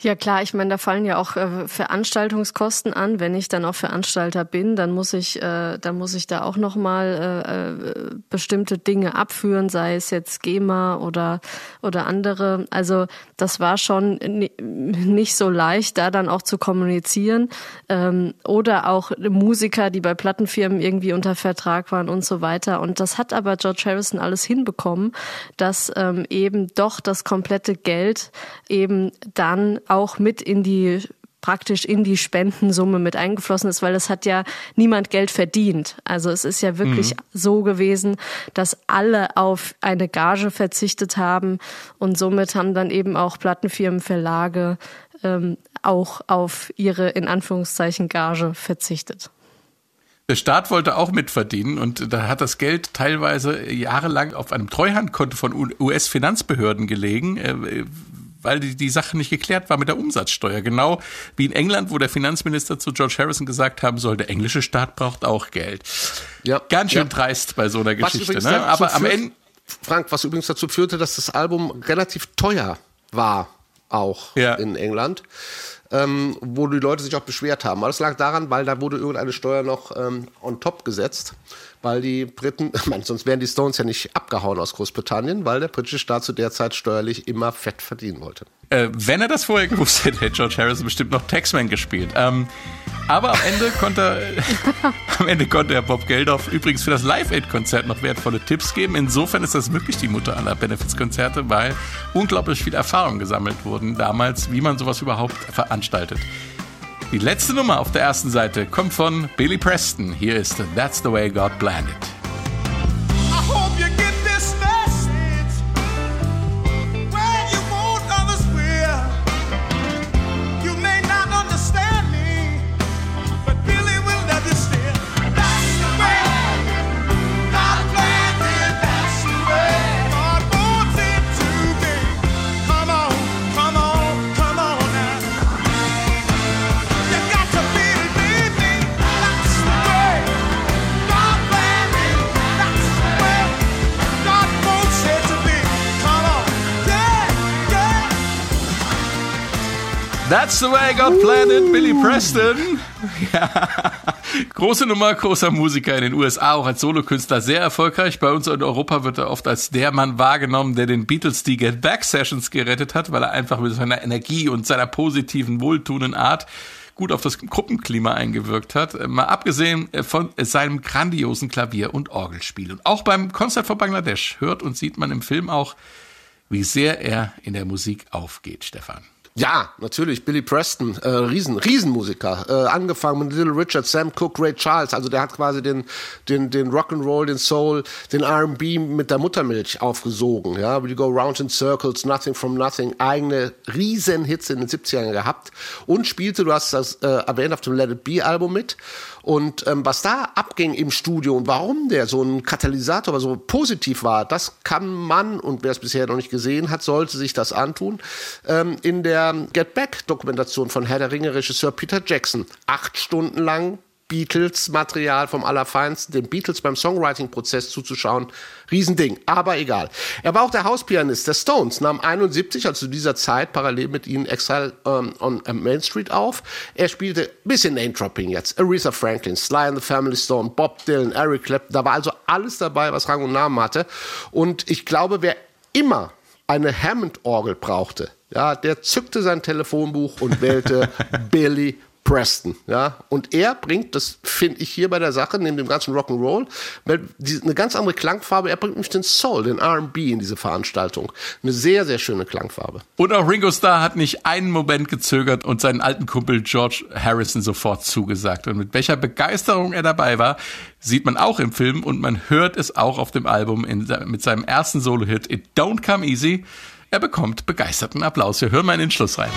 Ja klar, ich meine, da fallen ja auch äh, Veranstaltungskosten an. Wenn ich dann auch Veranstalter bin, dann muss ich, äh, dann muss ich da auch noch mal äh, äh bestimmte Dinge abführen, sei es jetzt GEMA oder oder andere. Also das war schon nicht so leicht, da dann auch zu kommunizieren ähm, oder auch Musiker, die bei Plattenfirmen irgendwie unter Vertrag waren und so weiter. Und das hat aber George Harrison alles hinbekommen, dass ähm, eben doch das komplette Geld eben dann auch mit in die praktisch in die Spendensumme mit eingeflossen ist, weil es hat ja niemand Geld verdient. Also es ist ja wirklich mhm. so gewesen, dass alle auf eine Gage verzichtet haben und somit haben dann eben auch Plattenfirmen, Verlage ähm, auch auf ihre in Anführungszeichen Gage verzichtet.
Der Staat wollte auch mitverdienen und da hat das Geld teilweise jahrelang auf einem Treuhandkonto von US-Finanzbehörden gelegen. Weil die, die Sache nicht geklärt war mit der Umsatzsteuer. Genau wie in England, wo der Finanzminister zu George Harrison gesagt haben soll, der englische Staat braucht auch Geld. Ja. Ganz schön ja. dreist bei so einer Geschichte. Ne? Aber am Ende.
Frank, was übrigens dazu führte, dass das Album relativ teuer war, auch ja. in England ähm, wo die Leute sich auch beschwert haben. Aber das lag daran, weil da wurde irgendeine Steuer noch ähm, on top gesetzt, weil die Briten, meine, sonst wären die Stones ja nicht abgehauen aus Großbritannien, weil der britische Staat zu der Zeit steuerlich immer fett verdienen wollte.
Äh, wenn er das vorher gewusst hätte, hätte George Harrison bestimmt noch Taxman gespielt. Ähm, aber am Ende konnte, am Ende konnte er Bob Geldof übrigens für das Live-Aid-Konzert noch wertvolle Tipps geben. Insofern ist das wirklich die Mutter aller Benefits-Konzerte, weil unglaublich viel Erfahrung gesammelt wurden damals, wie man sowas überhaupt veranstaltet. Die letzte Nummer auf der ersten Seite kommt von Billy Preston. Hier ist That's the Way God Planned It. That's the way God planned it, Billy Preston. Ja. Große Nummer, großer Musiker in den USA, auch als Solokünstler sehr erfolgreich. Bei uns in Europa wird er oft als der Mann wahrgenommen, der den Beatles die Get Back Sessions gerettet hat, weil er einfach mit seiner Energie und seiner positiven, wohltuenden Art gut auf das Gruppenklima eingewirkt hat. Mal abgesehen von seinem grandiosen Klavier- und Orgelspiel. Und auch beim Konzert von Bangladesch hört und sieht man im Film auch, wie sehr er in der Musik aufgeht, Stefan.
Ja, natürlich. Billy Preston, äh, Riesen, Riesenmusiker. Äh, angefangen mit Little Richard, Sam Cooke, Ray Charles. Also der hat quasi den, den, den Rock'n'Roll, den Soul, den R&B mit der Muttermilch aufgesogen. Ja, We Go Round in Circles, Nothing from Nothing. Eigene Riesenhits in den 70ern gehabt. Und spielte, du hast das äh, erwähnt, auf dem Let It Be Album mit. Und ähm, was da abging im Studio und warum der so ein Katalysator so positiv war, das kann man, und wer es bisher noch nicht gesehen hat, sollte sich das antun, ähm, in der Get Back-Dokumentation von Herr der Ringe-Regisseur Peter Jackson. Acht Stunden lang Beatles-Material vom Allerfeinsten, den Beatles beim Songwriting-Prozess zuzuschauen. Riesending, aber egal. Er war auch der Hauspianist der Stones, nahm 71, also zu dieser Zeit, parallel mit ihnen Exile um, on Main Street auf. Er spielte bisschen Name-Dropping jetzt. Aretha Franklin, Sly and the Family Stone, Bob Dylan, Eric Clapton. Da war also alles dabei, was Rang und Namen hatte. Und ich glaube, wer immer eine Hammond-Orgel brauchte, ja, der zückte sein Telefonbuch und wählte Billy Preston, ja, und er bringt, das finde ich hier bei der Sache, neben dem ganzen Rock'n'Roll, eine ganz andere Klangfarbe. Er bringt nämlich den Soul, den R&B in diese Veranstaltung. Eine sehr, sehr schöne Klangfarbe.
Und auch Ringo Starr hat nicht einen Moment gezögert und seinen alten Kumpel George Harrison sofort zugesagt. Und mit welcher Begeisterung er dabei war, sieht man auch im Film und man hört es auch auf dem Album in, mit seinem ersten Solo-Hit It Don't Come Easy. Er bekommt begeisterten Applaus. Wir hören mal in den Schluss rein.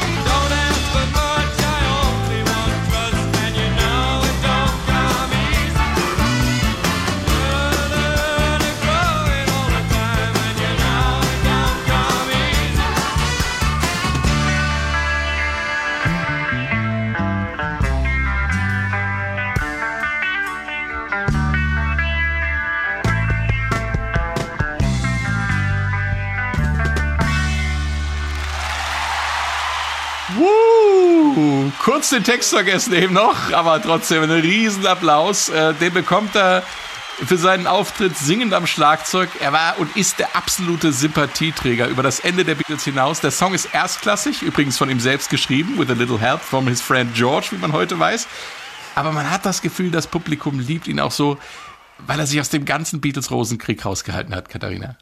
Kurz den Text vergessen eben noch, aber trotzdem einen riesen Applaus. Äh, den bekommt er für seinen Auftritt singend am Schlagzeug. Er war und ist der absolute Sympathieträger über das Ende der Beatles hinaus. Der Song ist erstklassig, übrigens von ihm selbst geschrieben, with a little help from his friend George, wie man heute weiß. Aber man hat das Gefühl, das Publikum liebt ihn auch so, weil er sich aus dem ganzen Beatles-Rosenkrieg rausgehalten hat, Katharina.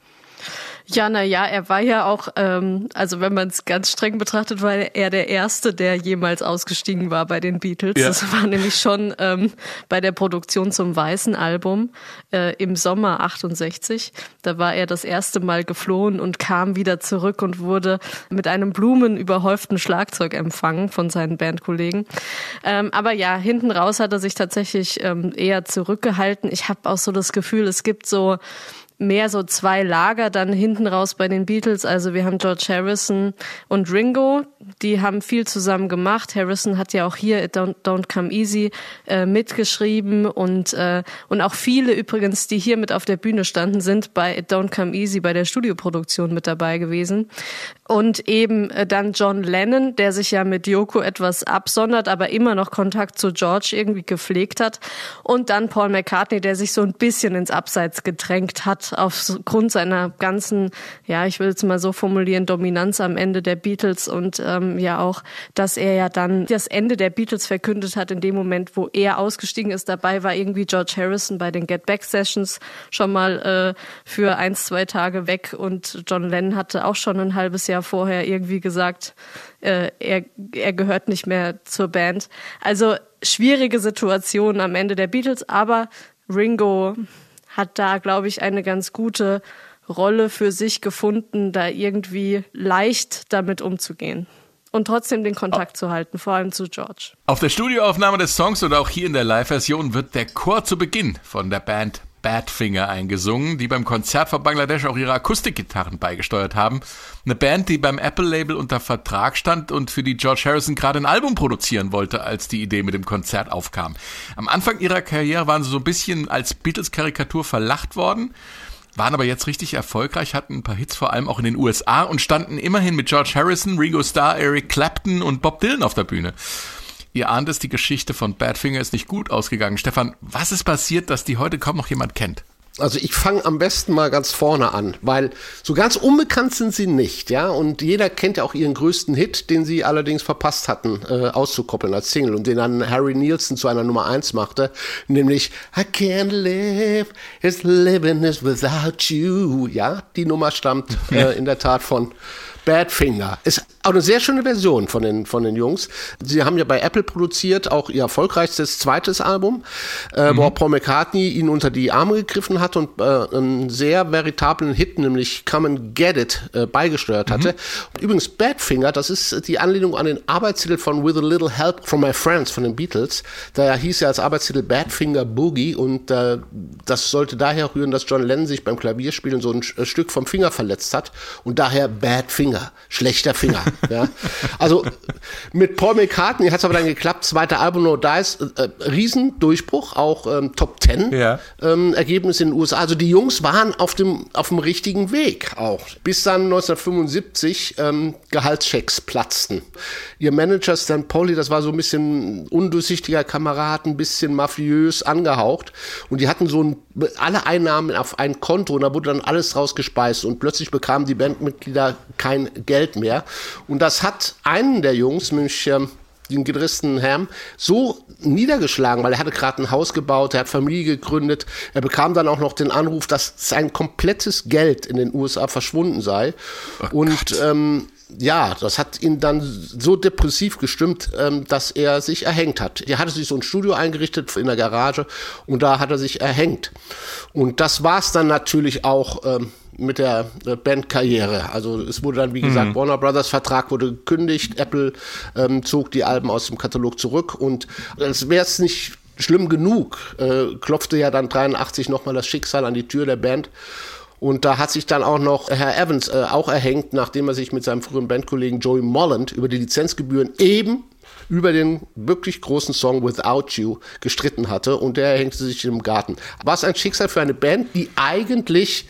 Ja, na ja, er war ja auch, ähm, also wenn man es ganz streng betrachtet, war er der Erste, der jemals ausgestiegen war bei den Beatles. Ja. Das war nämlich schon ähm, bei der Produktion zum Weißen Album äh, im Sommer 68. Da war er das erste Mal geflohen und kam wieder zurück und wurde mit einem blumenüberhäuften Schlagzeug empfangen von seinen Bandkollegen. Ähm, aber ja, hinten raus hat er sich tatsächlich ähm, eher zurückgehalten. Ich habe auch so das Gefühl, es gibt so mehr so zwei Lager dann hinten raus bei den Beatles. Also wir haben George Harrison und Ringo, die haben viel zusammen gemacht. Harrison hat ja auch hier It Don't, Don't Come Easy äh, mitgeschrieben und, äh, und auch viele übrigens, die hier mit auf der Bühne standen, sind bei It Don't Come Easy bei der Studioproduktion mit dabei gewesen. Und eben äh, dann John Lennon, der sich ja mit Yoko etwas absondert, aber immer noch Kontakt zu George irgendwie gepflegt hat. Und dann Paul McCartney, der sich so ein bisschen ins Abseits gedrängt hat aufgrund seiner ganzen, ja, ich will es mal so formulieren, Dominanz am Ende der Beatles und ähm, ja auch, dass er ja dann das Ende der Beatles verkündet hat in dem Moment, wo er ausgestiegen ist. Dabei war irgendwie George Harrison bei den Get Back Sessions schon mal äh, für ein, zwei Tage weg und John Lennon hatte auch schon ein halbes Jahr vorher irgendwie gesagt, äh, er, er gehört nicht mehr zur Band. Also schwierige Situation am Ende der Beatles, aber Ringo hat da, glaube ich, eine ganz gute Rolle für sich gefunden, da irgendwie leicht damit umzugehen und trotzdem den Kontakt zu halten, vor allem zu George.
Auf der Studioaufnahme des Songs und auch hier in der Live-Version wird der Chor zu Beginn von der Band Badfinger eingesungen, die beim Konzert von Bangladesch auch ihre Akustikgitarren beigesteuert haben. Eine Band, die beim Apple-Label unter Vertrag stand und für die George Harrison gerade ein Album produzieren wollte, als die Idee mit dem Konzert aufkam. Am Anfang ihrer Karriere waren sie so ein bisschen als Beatles-Karikatur verlacht worden waren aber jetzt richtig erfolgreich, hatten ein paar Hits vor allem auch in den USA und standen immerhin mit George Harrison, Ringo Starr, Eric Clapton und Bob Dylan auf der Bühne. Ihr ahnt es, die Geschichte von Badfinger ist nicht gut ausgegangen. Stefan, was ist passiert, dass die heute kaum noch jemand kennt?
Also ich fange am besten mal ganz vorne an, weil so ganz unbekannt sind sie nicht, ja. Und jeder kennt ja auch ihren größten Hit, den sie allerdings verpasst hatten, äh, auszukoppeln als Single und den dann Harry Nielsen zu einer Nummer eins machte, nämlich I can't live, it's living is without you. Ja, die Nummer stammt äh, in der Tat von Badfinger. Ist auch eine sehr schöne Version von den, von den Jungs. Sie haben ja bei Apple produziert, auch ihr erfolgreichstes zweites Album, äh, mhm. wo Paul McCartney ihn unter die Arme gegriffen hat und äh, einen sehr veritablen Hit, nämlich Come and Get It, äh, beigesteuert hatte. Mhm. Übrigens, Badfinger, das ist die Anlehnung an den Arbeitstitel von With a Little Help from My Friends von den Beatles. Da hieß er als Arbeitstitel Badfinger Boogie und äh, das sollte daher rühren, dass John Lennon sich beim Klavierspielen so ein Stück vom Finger verletzt hat und daher Badfinger. Finger, schlechter Finger. ja. Also mit Paul McCartney hat es aber dann geklappt. Zweiter Album No Dice, äh, äh, Riesendurchbruch, auch ähm, Top Ten ja. ähm, Ergebnis in den USA. Also die Jungs waren auf dem auf dem richtigen Weg auch. Bis dann 1975 ähm, Gehaltschecks platzten. Ihr Manager Stan Polly, das war so ein bisschen undurchsichtiger Kamerad, ein bisschen mafiös angehaucht. Und die hatten so ein, alle Einnahmen auf ein Konto und da wurde dann alles rausgespeist und plötzlich bekamen die Bandmitglieder kein Geld mehr. Und das hat einen der Jungs, nämlich ähm, den gedrissten Ham, so niedergeschlagen, weil er hatte gerade ein Haus gebaut, er hat Familie gegründet. Er bekam dann auch noch den Anruf, dass sein komplettes Geld in den USA verschwunden sei. Oh und ähm, ja, das hat ihn dann so depressiv gestimmt, ähm, dass er sich erhängt hat. Er hatte sich so ein Studio eingerichtet in der Garage und da hat er sich erhängt. Und das war es dann natürlich auch ähm, mit der äh, Bandkarriere. Also es wurde dann, wie gesagt, mhm. Warner Brothers Vertrag wurde gekündigt, Apple ähm, zog die Alben aus dem Katalog zurück und als wäre es nicht schlimm genug, äh, klopfte ja dann 83 nochmal das Schicksal an die Tür der Band. Und da hat sich dann auch noch Herr Evans äh, auch erhängt, nachdem er sich mit seinem früheren Bandkollegen Joey Molland über die Lizenzgebühren eben über den wirklich großen Song Without You gestritten hatte und der hängte sich im Garten. Was ein Schicksal für eine Band, die eigentlich,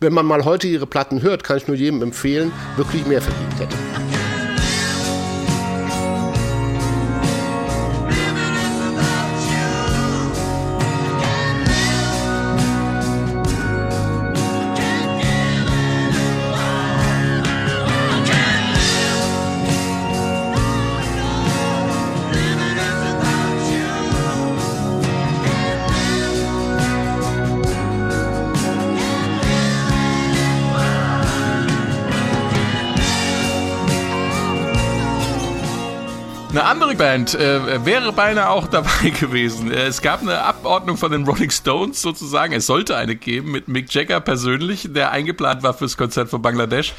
wenn man mal heute ihre Platten hört, kann ich nur jedem empfehlen, wirklich mehr verdient hätte.
Andere Band äh, wäre beinahe auch dabei gewesen. Äh, es gab eine Abordnung von den Rolling Stones sozusagen. Es sollte eine geben mit Mick Jagger persönlich, der eingeplant war fürs Konzert von Bangladesch.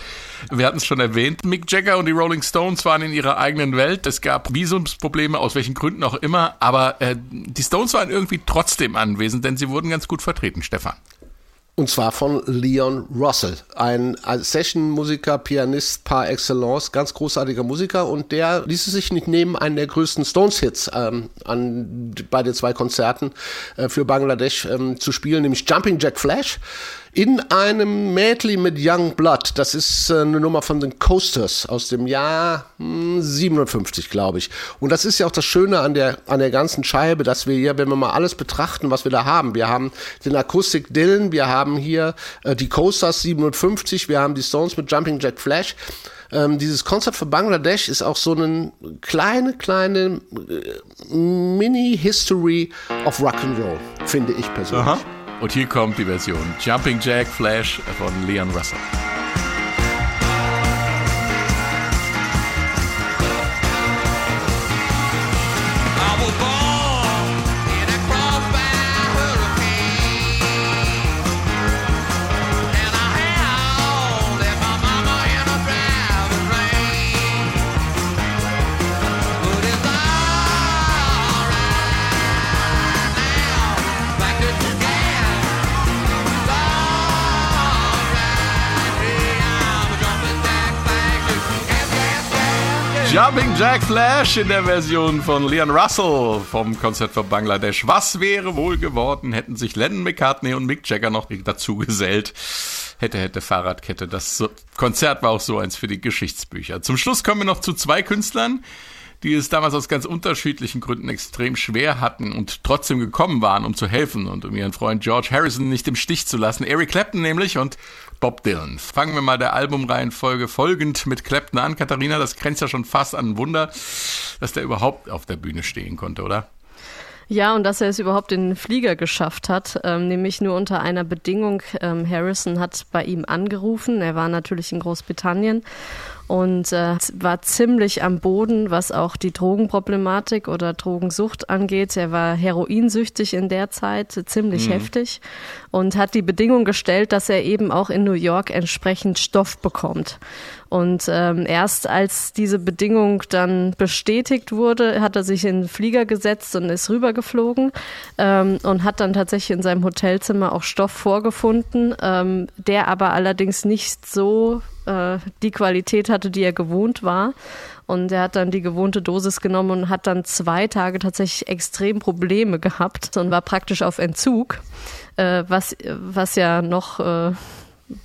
Wir hatten es schon erwähnt. Mick Jagger und die Rolling Stones waren in ihrer eigenen Welt. Es gab Visumsprobleme, aus welchen Gründen auch immer. Aber äh, die Stones waren irgendwie trotzdem anwesend, denn sie wurden ganz gut vertreten, Stefan.
Und zwar von Leon Russell, ein Session-Musiker, Pianist par excellence, ganz großartiger Musiker. Und der ließ es sich nicht nehmen, einen der größten Stones-Hits ähm, an, bei den zwei Konzerten äh, für Bangladesch ähm, zu spielen, nämlich Jumping Jack Flash in einem Medley mit Young Blood. Das ist äh, eine Nummer von den Coasters aus dem Jahr 57, hm, glaube ich. Und das ist ja auch das Schöne an der, an der ganzen Scheibe, dass wir hier, wenn wir mal alles betrachten, was wir da haben. Wir haben den Akustik Dylan, wir haben hier äh, die Coasters 57, wir haben die Stones mit Jumping Jack Flash. Ähm, dieses Konzept für Bangladesch ist auch so eine kleine, kleine äh, Mini-History of Rock'n'Roll, finde ich persönlich. Aha.
Und hier kommt die Version Jumping Jack Flash von Leon Russell. Jumping Jack Flash in der Version von Leon Russell vom Konzert für Bangladesch. Was wäre wohl geworden, hätten sich Lennon McCartney und Mick Jagger noch dazu gesellt? Hätte, hätte Fahrradkette. Das Konzert war auch so eins für die Geschichtsbücher. Zum Schluss kommen wir noch zu zwei Künstlern, die es damals aus ganz unterschiedlichen Gründen extrem schwer hatten und trotzdem gekommen waren, um zu helfen und um ihren Freund George Harrison nicht im Stich zu lassen. Eric Clapton nämlich und Bob Dylan. Fangen wir mal der Albumreihenfolge folgend mit Clapton an. Katharina, das grenzt ja schon fast an ein Wunder, dass der überhaupt auf der Bühne stehen konnte, oder?
Ja, und dass er es überhaupt in den Flieger geschafft hat, ähm, nämlich nur unter einer Bedingung. Ähm, Harrison hat bei ihm angerufen. Er war natürlich in Großbritannien und äh, war ziemlich am Boden, was auch die Drogenproblematik oder Drogensucht angeht. Er war heroinsüchtig in der Zeit, ziemlich mhm. heftig und hat die Bedingung gestellt, dass er eben auch in New York entsprechend Stoff bekommt. Und ähm, erst als diese Bedingung dann bestätigt wurde, hat er sich in den Flieger gesetzt und ist rübergeflogen ähm, und hat dann tatsächlich in seinem Hotelzimmer auch Stoff vorgefunden, ähm, der aber allerdings nicht so äh, die Qualität hatte, die er gewohnt war. Und er hat dann die gewohnte Dosis genommen und hat dann zwei Tage tatsächlich extrem Probleme gehabt und war praktisch auf Entzug, äh, was, was ja noch äh,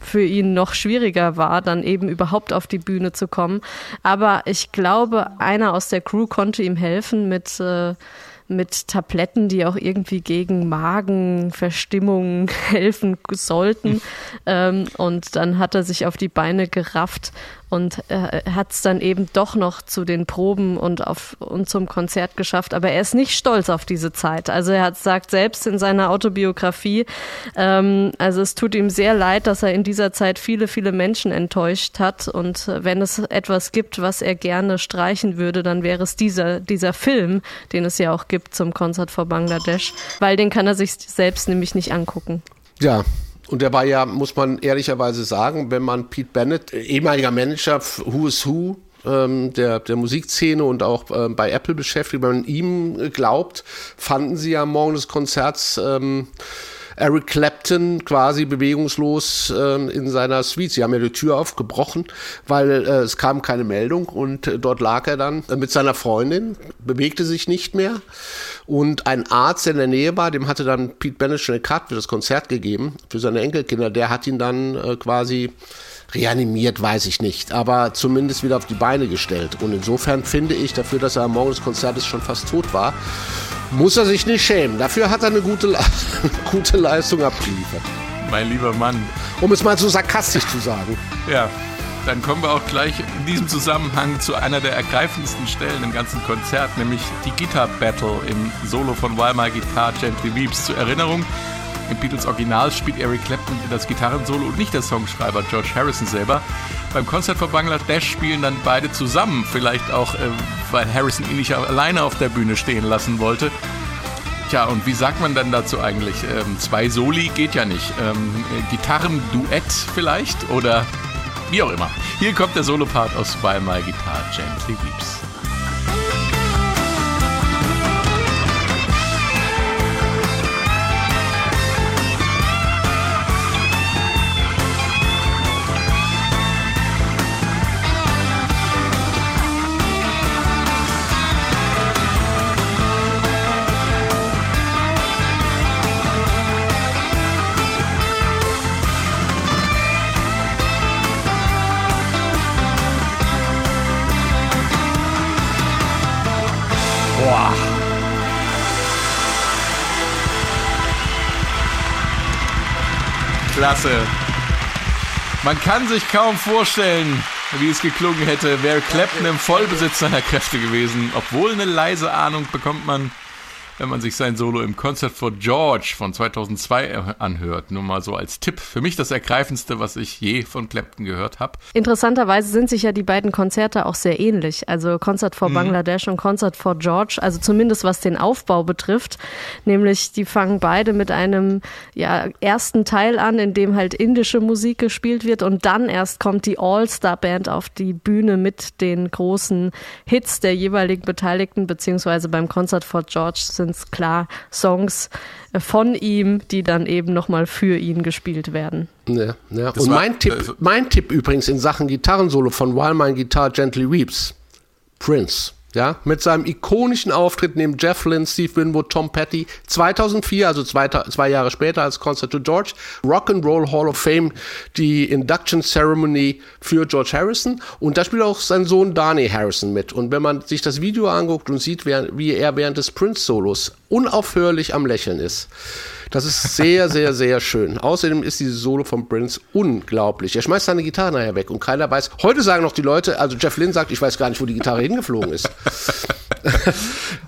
für ihn noch schwieriger war, dann eben überhaupt auf die Bühne zu kommen. Aber ich glaube, einer aus der Crew konnte ihm helfen mit äh, mit Tabletten, die auch irgendwie gegen Magenverstimmung helfen sollten. ähm, und dann hat er sich auf die Beine gerafft und äh, hat es dann eben doch noch zu den Proben und, auf, und zum Konzert geschafft. Aber er ist nicht stolz auf diese Zeit. Also er hat sagt selbst in seiner Autobiografie, ähm, also es tut ihm sehr leid, dass er in dieser Zeit viele, viele Menschen enttäuscht hat. Und wenn es etwas gibt, was er gerne streichen würde, dann wäre es dieser, dieser Film, den es ja auch gibt zum Konzert vor Bangladesch, weil den kann er sich selbst nämlich nicht angucken.
Ja, und der war ja, muss man ehrlicherweise sagen, wenn man Pete Bennett, ehemaliger Manager, Who is Who, ähm, der, der Musikszene und auch äh, bei Apple beschäftigt, wenn man ihm glaubt, fanden sie ja morgen des Konzerts ähm, Eric Clapton quasi bewegungslos äh, in seiner Suite. Sie haben ja die Tür aufgebrochen, weil äh, es kam keine Meldung und äh, dort lag er dann mit seiner Freundin, bewegte sich nicht mehr und ein Arzt, der in der Nähe war, dem hatte dann Pete Bennett schon eine Karte für das Konzert gegeben, für seine Enkelkinder, der hat ihn dann äh, quasi reanimiert, weiß ich nicht, aber zumindest wieder auf die Beine gestellt. Und insofern finde ich, dafür, dass er am Morgen des Konzertes schon fast tot war, muss er sich nicht schämen. Dafür hat er eine gute, Le gute Leistung abgeliefert.
Mein lieber Mann.
Um es mal so sarkastisch zu sagen.
Ja, dann kommen wir auch gleich in diesem Zusammenhang zu einer der ergreifendsten Stellen im ganzen Konzert, nämlich die Guitar Battle im Solo von My Guitar Gently Weeps. Zur Erinnerung, im Beatles Original spielt Eric Clapton das Gitarrensolo und nicht der Songschreiber George Harrison selber. Beim Konzert von Bangladesch spielen dann beide zusammen, vielleicht auch, äh, weil Harrison ihn nicht alleine auf der Bühne stehen lassen wollte. Tja, und wie sagt man denn dazu eigentlich? Ähm, zwei Soli geht ja nicht. Ähm, Gitarrenduett vielleicht oder wie auch immer. Hier kommt der Solopart aus While My Guitar Gently Weeps. Klasse. Man kann sich kaum vorstellen, wie es geklungen hätte, wäre Clapton im Vollbesitz seiner Kräfte gewesen. Obwohl eine leise Ahnung bekommt man wenn man sich sein Solo im Concert for George von 2002 anhört. Nur mal so als Tipp. Für mich das ergreifendste, was ich je von Clapton gehört habe.
Interessanterweise sind sich ja die beiden Konzerte auch sehr ähnlich. Also Concert for mhm. Bangladesh und Concert for George. Also zumindest was den Aufbau betrifft. Nämlich die fangen beide mit einem ja, ersten Teil an, in dem halt indische Musik gespielt wird und dann erst kommt die All-Star-Band auf die Bühne mit den großen Hits der jeweiligen Beteiligten, beziehungsweise beim Concert for George sind sind es klar Songs äh, von ihm, die dann eben nochmal für ihn gespielt werden.
Ja, ja. Und mein Tipp, äh, mein Tipp übrigens in Sachen Gitarrensolo von While My Guitar Gently Weeps, Prince ja, mit seinem ikonischen Auftritt neben Jeff Lynne, Steve Winwood, Tom Petty, 2004, also zwei, zwei Jahre später als Concert to George, Rock and Roll Hall of Fame, die Induction Ceremony für George Harrison. Und da spielt auch sein Sohn Danny Harrison mit. Und wenn man sich das Video anguckt und sieht, wie er während des Prince-Solos unaufhörlich am Lächeln ist, das ist sehr, sehr, sehr schön. Außerdem ist dieses Solo von Prince unglaublich. Er schmeißt seine Gitarre nachher weg und keiner weiß. Heute sagen noch die Leute, also Jeff Lynn sagt, ich weiß gar nicht, wo die Gitarre hingeflogen ist.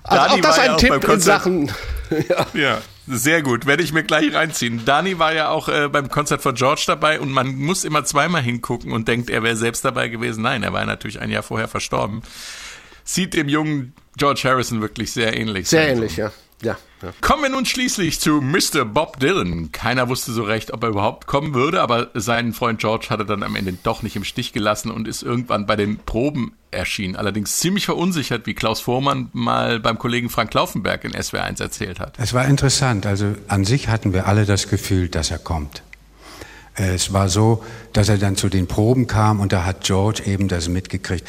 also auch das ein ja Tipp in Sachen. ja. ja. Sehr gut, werde ich mir gleich reinziehen. Dani war ja auch äh, beim Konzert von George dabei und man muss immer zweimal hingucken und denkt, er wäre selbst dabei gewesen. Nein, er war natürlich ein Jahr vorher verstorben. Sieht dem jungen George Harrison wirklich sehr ähnlich.
Sehr ähnlich, ja. Ja,
ja. Kommen wir nun schließlich zu Mr. Bob Dylan. Keiner wusste so recht, ob er überhaupt kommen würde, aber seinen Freund George hat er dann am Ende doch nicht im Stich gelassen und ist irgendwann bei den Proben erschienen. Allerdings ziemlich verunsichert, wie Klaus Vormann mal beim Kollegen Frank Laufenberg in SWR1 erzählt hat.
Es war interessant. Also an sich hatten wir alle das Gefühl, dass er kommt. Es war so, dass er dann zu den Proben kam und da hat George eben das mitgekriegt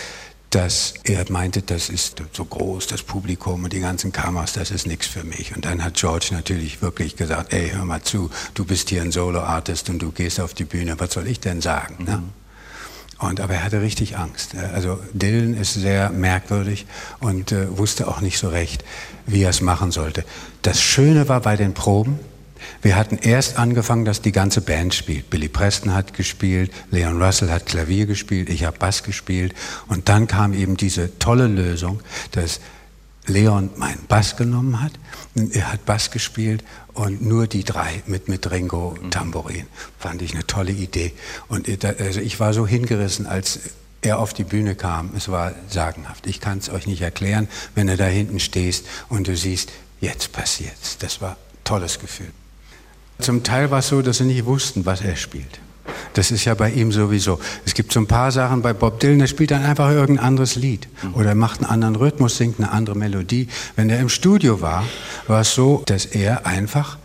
dass er meinte, das ist so groß, das Publikum und die ganzen Kameras, das ist nichts für mich. Und dann hat George natürlich wirklich gesagt, ey, hör mal zu, du bist hier ein Solo-Artist und du gehst auf die Bühne, was soll ich denn sagen? Ne? Mhm. Und, aber er hatte richtig Angst. Also Dylan ist sehr merkwürdig und äh, wusste auch nicht so recht, wie er es machen sollte. Das Schöne war bei den Proben, wir hatten erst angefangen, dass die ganze Band spielt. Billy Preston hat gespielt, Leon Russell hat Klavier gespielt, ich habe Bass gespielt. Und dann kam eben diese tolle Lösung, dass Leon meinen Bass genommen hat, er hat Bass gespielt und nur die drei mit, mit Ringo Tambourin. Fand ich eine tolle Idee. Und also ich war so hingerissen, als er auf die Bühne kam. Es war sagenhaft. Ich kann es euch nicht erklären, wenn du da hinten stehst und du siehst, jetzt passiert's. Das war ein tolles Gefühl. Zum Teil war es so, dass sie nicht wussten, was er spielt. Das ist ja bei ihm sowieso. Es gibt so ein paar Sachen bei Bob Dylan, der spielt dann einfach irgendein anderes Lied. Oder macht einen anderen Rhythmus, singt eine andere Melodie. Wenn er im Studio war, war es so, dass er einfach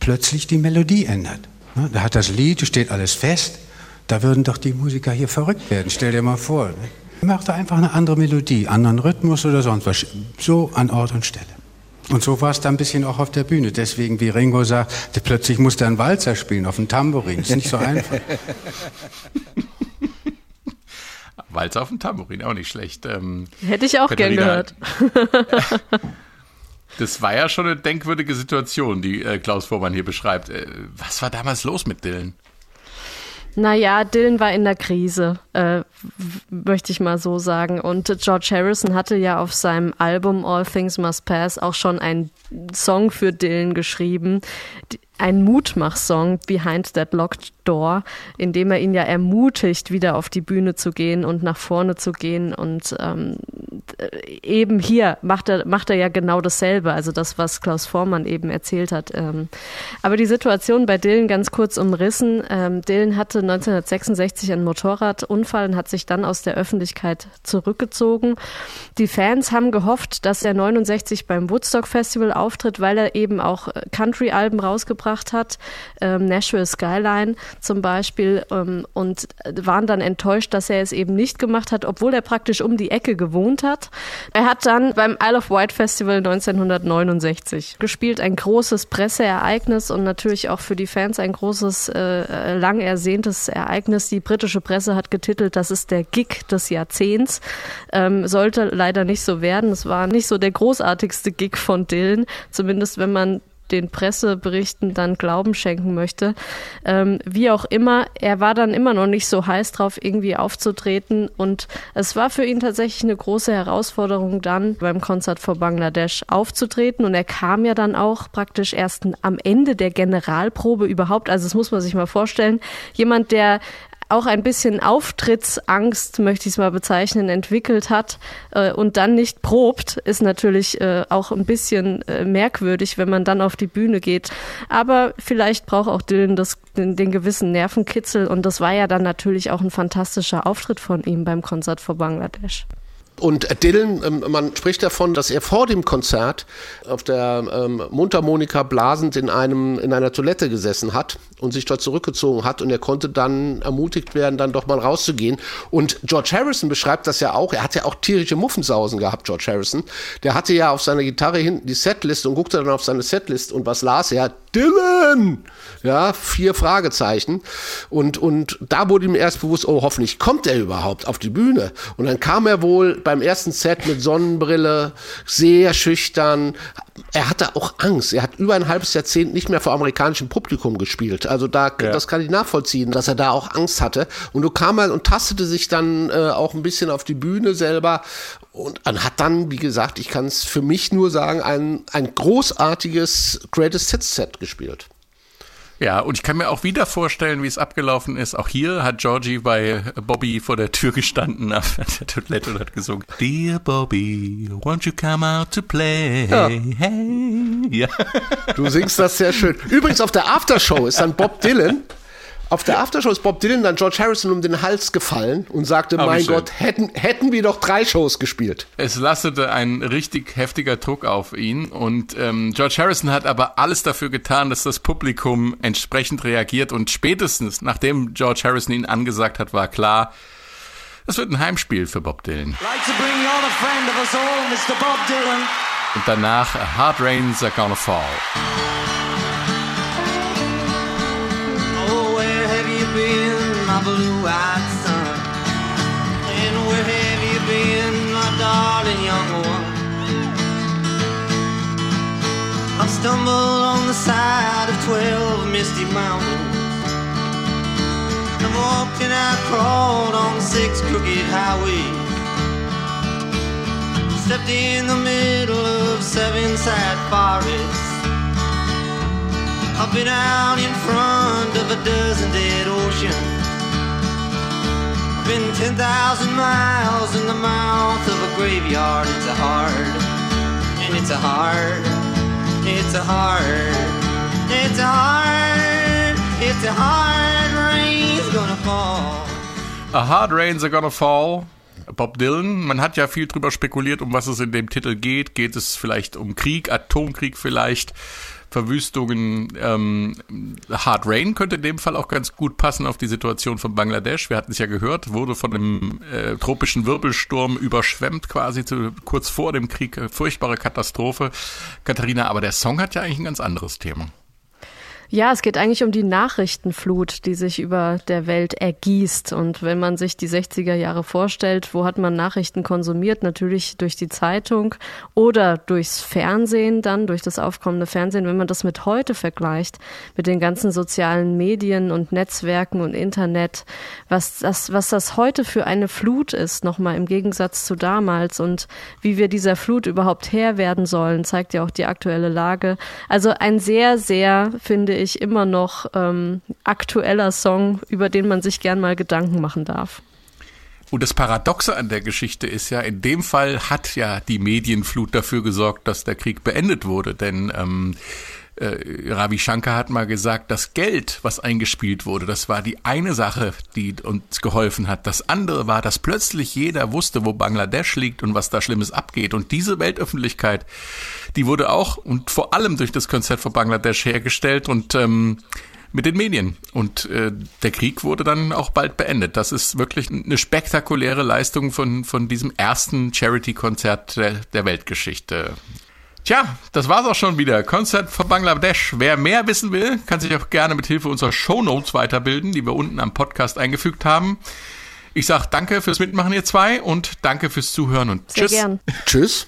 plötzlich die Melodie ändert. Ne, da hat das Lied, steht alles fest. Da würden doch die Musiker hier verrückt werden. Stell dir mal vor. Ne? Er macht einfach eine andere Melodie, anderen Rhythmus oder sonst was. So an Ort und Stelle. Und so war es dann ein bisschen auch auf der Bühne. Deswegen, wie Ringo sagt, plötzlich musste er einen Walzer spielen auf dem Tambourin. Ist nicht so einfach.
Walzer auf dem Tambourin, auch nicht schlecht. Ähm,
Hätte ich auch gern gehört.
das war ja schon eine denkwürdige Situation, die äh, Klaus Vormann hier beschreibt. Äh, was war damals los mit Dylan?
Naja, Dylan war in der Krise, äh, möchte ich mal so sagen. Und George Harrison hatte ja auf seinem Album All Things Must Pass auch schon einen Song für Dylan geschrieben, ein Mutmach-Song Behind That Locked Door, in dem er ihn ja ermutigt, wieder auf die Bühne zu gehen und nach vorne zu gehen. Und ähm, eben hier macht er, macht er ja genau dasselbe, also das, was Klaus Vormann eben erzählt hat. Ähm, aber die Situation bei Dylan ganz kurz umrissen. Ähm, Dylan hatte 1966 einen Motorradunfall und hat sich dann aus der Öffentlichkeit zurückgezogen. Die Fans haben gehofft, dass er 69 beim Woodstock Festival auftritt, weil er eben auch Country-Alben rausgebracht rausgebracht hat, ähm, Nashville Skyline zum Beispiel, ähm, und waren dann enttäuscht, dass er es eben nicht gemacht hat, obwohl er praktisch um die Ecke gewohnt hat. Er hat dann beim Isle of Wight Festival 1969 gespielt, ein großes Presseereignis und natürlich auch für die Fans ein großes, äh, lang ersehntes Ereignis. Die britische Presse hat getitelt, das ist der Gig des Jahrzehnts. Ähm, sollte leider nicht so werden. Es war nicht so der großartigste Gig von Dylan, zumindest wenn man den Presseberichten dann Glauben schenken möchte. Ähm, wie auch immer, er war dann immer noch nicht so heiß drauf, irgendwie aufzutreten. Und es war für ihn tatsächlich eine große Herausforderung, dann beim Konzert vor Bangladesch aufzutreten. Und er kam ja dann auch praktisch erst am Ende der Generalprobe überhaupt. Also das muss man sich mal vorstellen. Jemand, der auch ein bisschen Auftrittsangst, möchte ich es mal bezeichnen, entwickelt hat äh, und dann nicht probt, ist natürlich äh, auch ein bisschen äh, merkwürdig, wenn man dann auf die Bühne geht. Aber vielleicht braucht auch Dylan das, den, den gewissen Nervenkitzel und das war ja dann natürlich auch ein fantastischer Auftritt von ihm beim Konzert vor Bangladesch.
Und Dylan, ähm, man spricht davon, dass er vor dem Konzert auf der ähm, Mundharmonika blasend in einem in einer Toilette gesessen hat und sich dort zurückgezogen hat und er konnte dann ermutigt werden, dann doch mal rauszugehen. Und George Harrison beschreibt das ja auch. Er hat ja auch tierische Muffensausen gehabt, George Harrison. Der hatte ja auf seiner Gitarre hinten die Setlist und guckte dann auf seine Setlist und was las er? Dylan! Ja, vier Fragezeichen. Und, und da wurde ihm erst bewusst, oh, hoffentlich kommt er überhaupt auf die Bühne. Und dann kam er wohl beim ersten Set mit Sonnenbrille, sehr schüchtern. Er hatte auch Angst. Er hat über ein halbes Jahrzehnt nicht mehr vor amerikanischem Publikum gespielt. Also da, ja. das kann ich nachvollziehen, dass er da auch Angst hatte. Und du kam mal und tastete sich dann äh, auch ein bisschen auf die Bühne selber und hat dann, wie gesagt, ich kann es für mich nur sagen, ein, ein großartiges Greatest Hits Set gespielt.
Ja, und ich kann mir auch wieder vorstellen, wie es abgelaufen ist. Auch hier hat Georgie bei Bobby vor der Tür gestanden auf der Toilette und hat gesungen, Dear Bobby, won't you come out to play? Ja. Hey.
Ja. Du singst das sehr schön. Übrigens auf der Aftershow ist dann Bob Dylan auf der Aftershow ist Bob Dylan dann George Harrison um den Hals gefallen und sagte, oh, mein Gott, hätten, hätten wir doch drei Shows gespielt.
Es lastete ein richtig heftiger Druck auf ihn und ähm, George Harrison hat aber alles dafür getan, dass das Publikum entsprechend reagiert und spätestens nachdem George Harrison ihn angesagt hat, war klar, es wird ein Heimspiel für Bob Dylan. Und danach Hard Rains Are Gonna Fall. Blue-eyed son? And where have you been, my darling young one? I've stumbled on the side of twelve misty mountains. I've walked and I've crawled on six crooked highways. Stepped in the middle of seven sad forests. I've been out in front of a dozen dead oceans. Been 10,000 miles in the mouth of a graveyard. It's a hard, and it's a hard, it's a hard, it's a hard, it's a hard rain's gonna fall. A hard rain's are gonna fall. Bob Dylan. Man hat ja viel drüber spekuliert, um was es in dem Titel geht. Geht es vielleicht um Krieg, Atomkrieg vielleicht? Verwüstungen. Ähm, Hard Rain könnte in dem Fall auch ganz gut passen auf die Situation von Bangladesch. Wir hatten es ja gehört, wurde von einem äh, tropischen Wirbelsturm überschwemmt quasi zu, kurz vor dem Krieg. Furchtbare Katastrophe. Katharina, aber der Song hat ja eigentlich ein ganz anderes Thema.
Ja, es geht eigentlich um die Nachrichtenflut, die sich über der Welt ergießt. Und wenn man sich die 60er Jahre vorstellt, wo hat man Nachrichten konsumiert? Natürlich durch die Zeitung oder durchs Fernsehen dann, durch das aufkommende Fernsehen. Wenn man das mit heute vergleicht, mit den ganzen sozialen Medien und Netzwerken und Internet, was das, was das heute für eine Flut ist, nochmal im Gegensatz zu damals und wie wir dieser Flut überhaupt Herr werden sollen, zeigt ja auch die aktuelle Lage. Also ein sehr, sehr, finde ich, ich, immer noch ähm, aktueller Song, über den man sich gern mal Gedanken machen darf.
Und das Paradoxe an der Geschichte ist ja, in dem Fall hat ja die Medienflut dafür gesorgt, dass der Krieg beendet wurde. Denn ähm, äh, Ravi Shankar hat mal gesagt, das Geld, was eingespielt wurde, das war die eine Sache, die uns geholfen hat. Das andere war, dass plötzlich jeder wusste, wo Bangladesch liegt und was da Schlimmes abgeht. Und diese Weltöffentlichkeit, die wurde auch und vor allem durch das Konzert von Bangladesch hergestellt und ähm, mit den Medien. Und äh, der Krieg wurde dann auch bald beendet. Das ist wirklich eine spektakuläre Leistung von, von diesem ersten Charity-Konzert der, der Weltgeschichte. Tja, das war's auch schon wieder. Konzert von Bangladesch. Wer mehr wissen will, kann sich auch gerne mit Hilfe unserer Shownotes weiterbilden, die wir unten am Podcast eingefügt haben. Ich sag danke fürs Mitmachen, ihr zwei, und danke fürs Zuhören und
Sehr
tschüss.
gern.
Tschüss.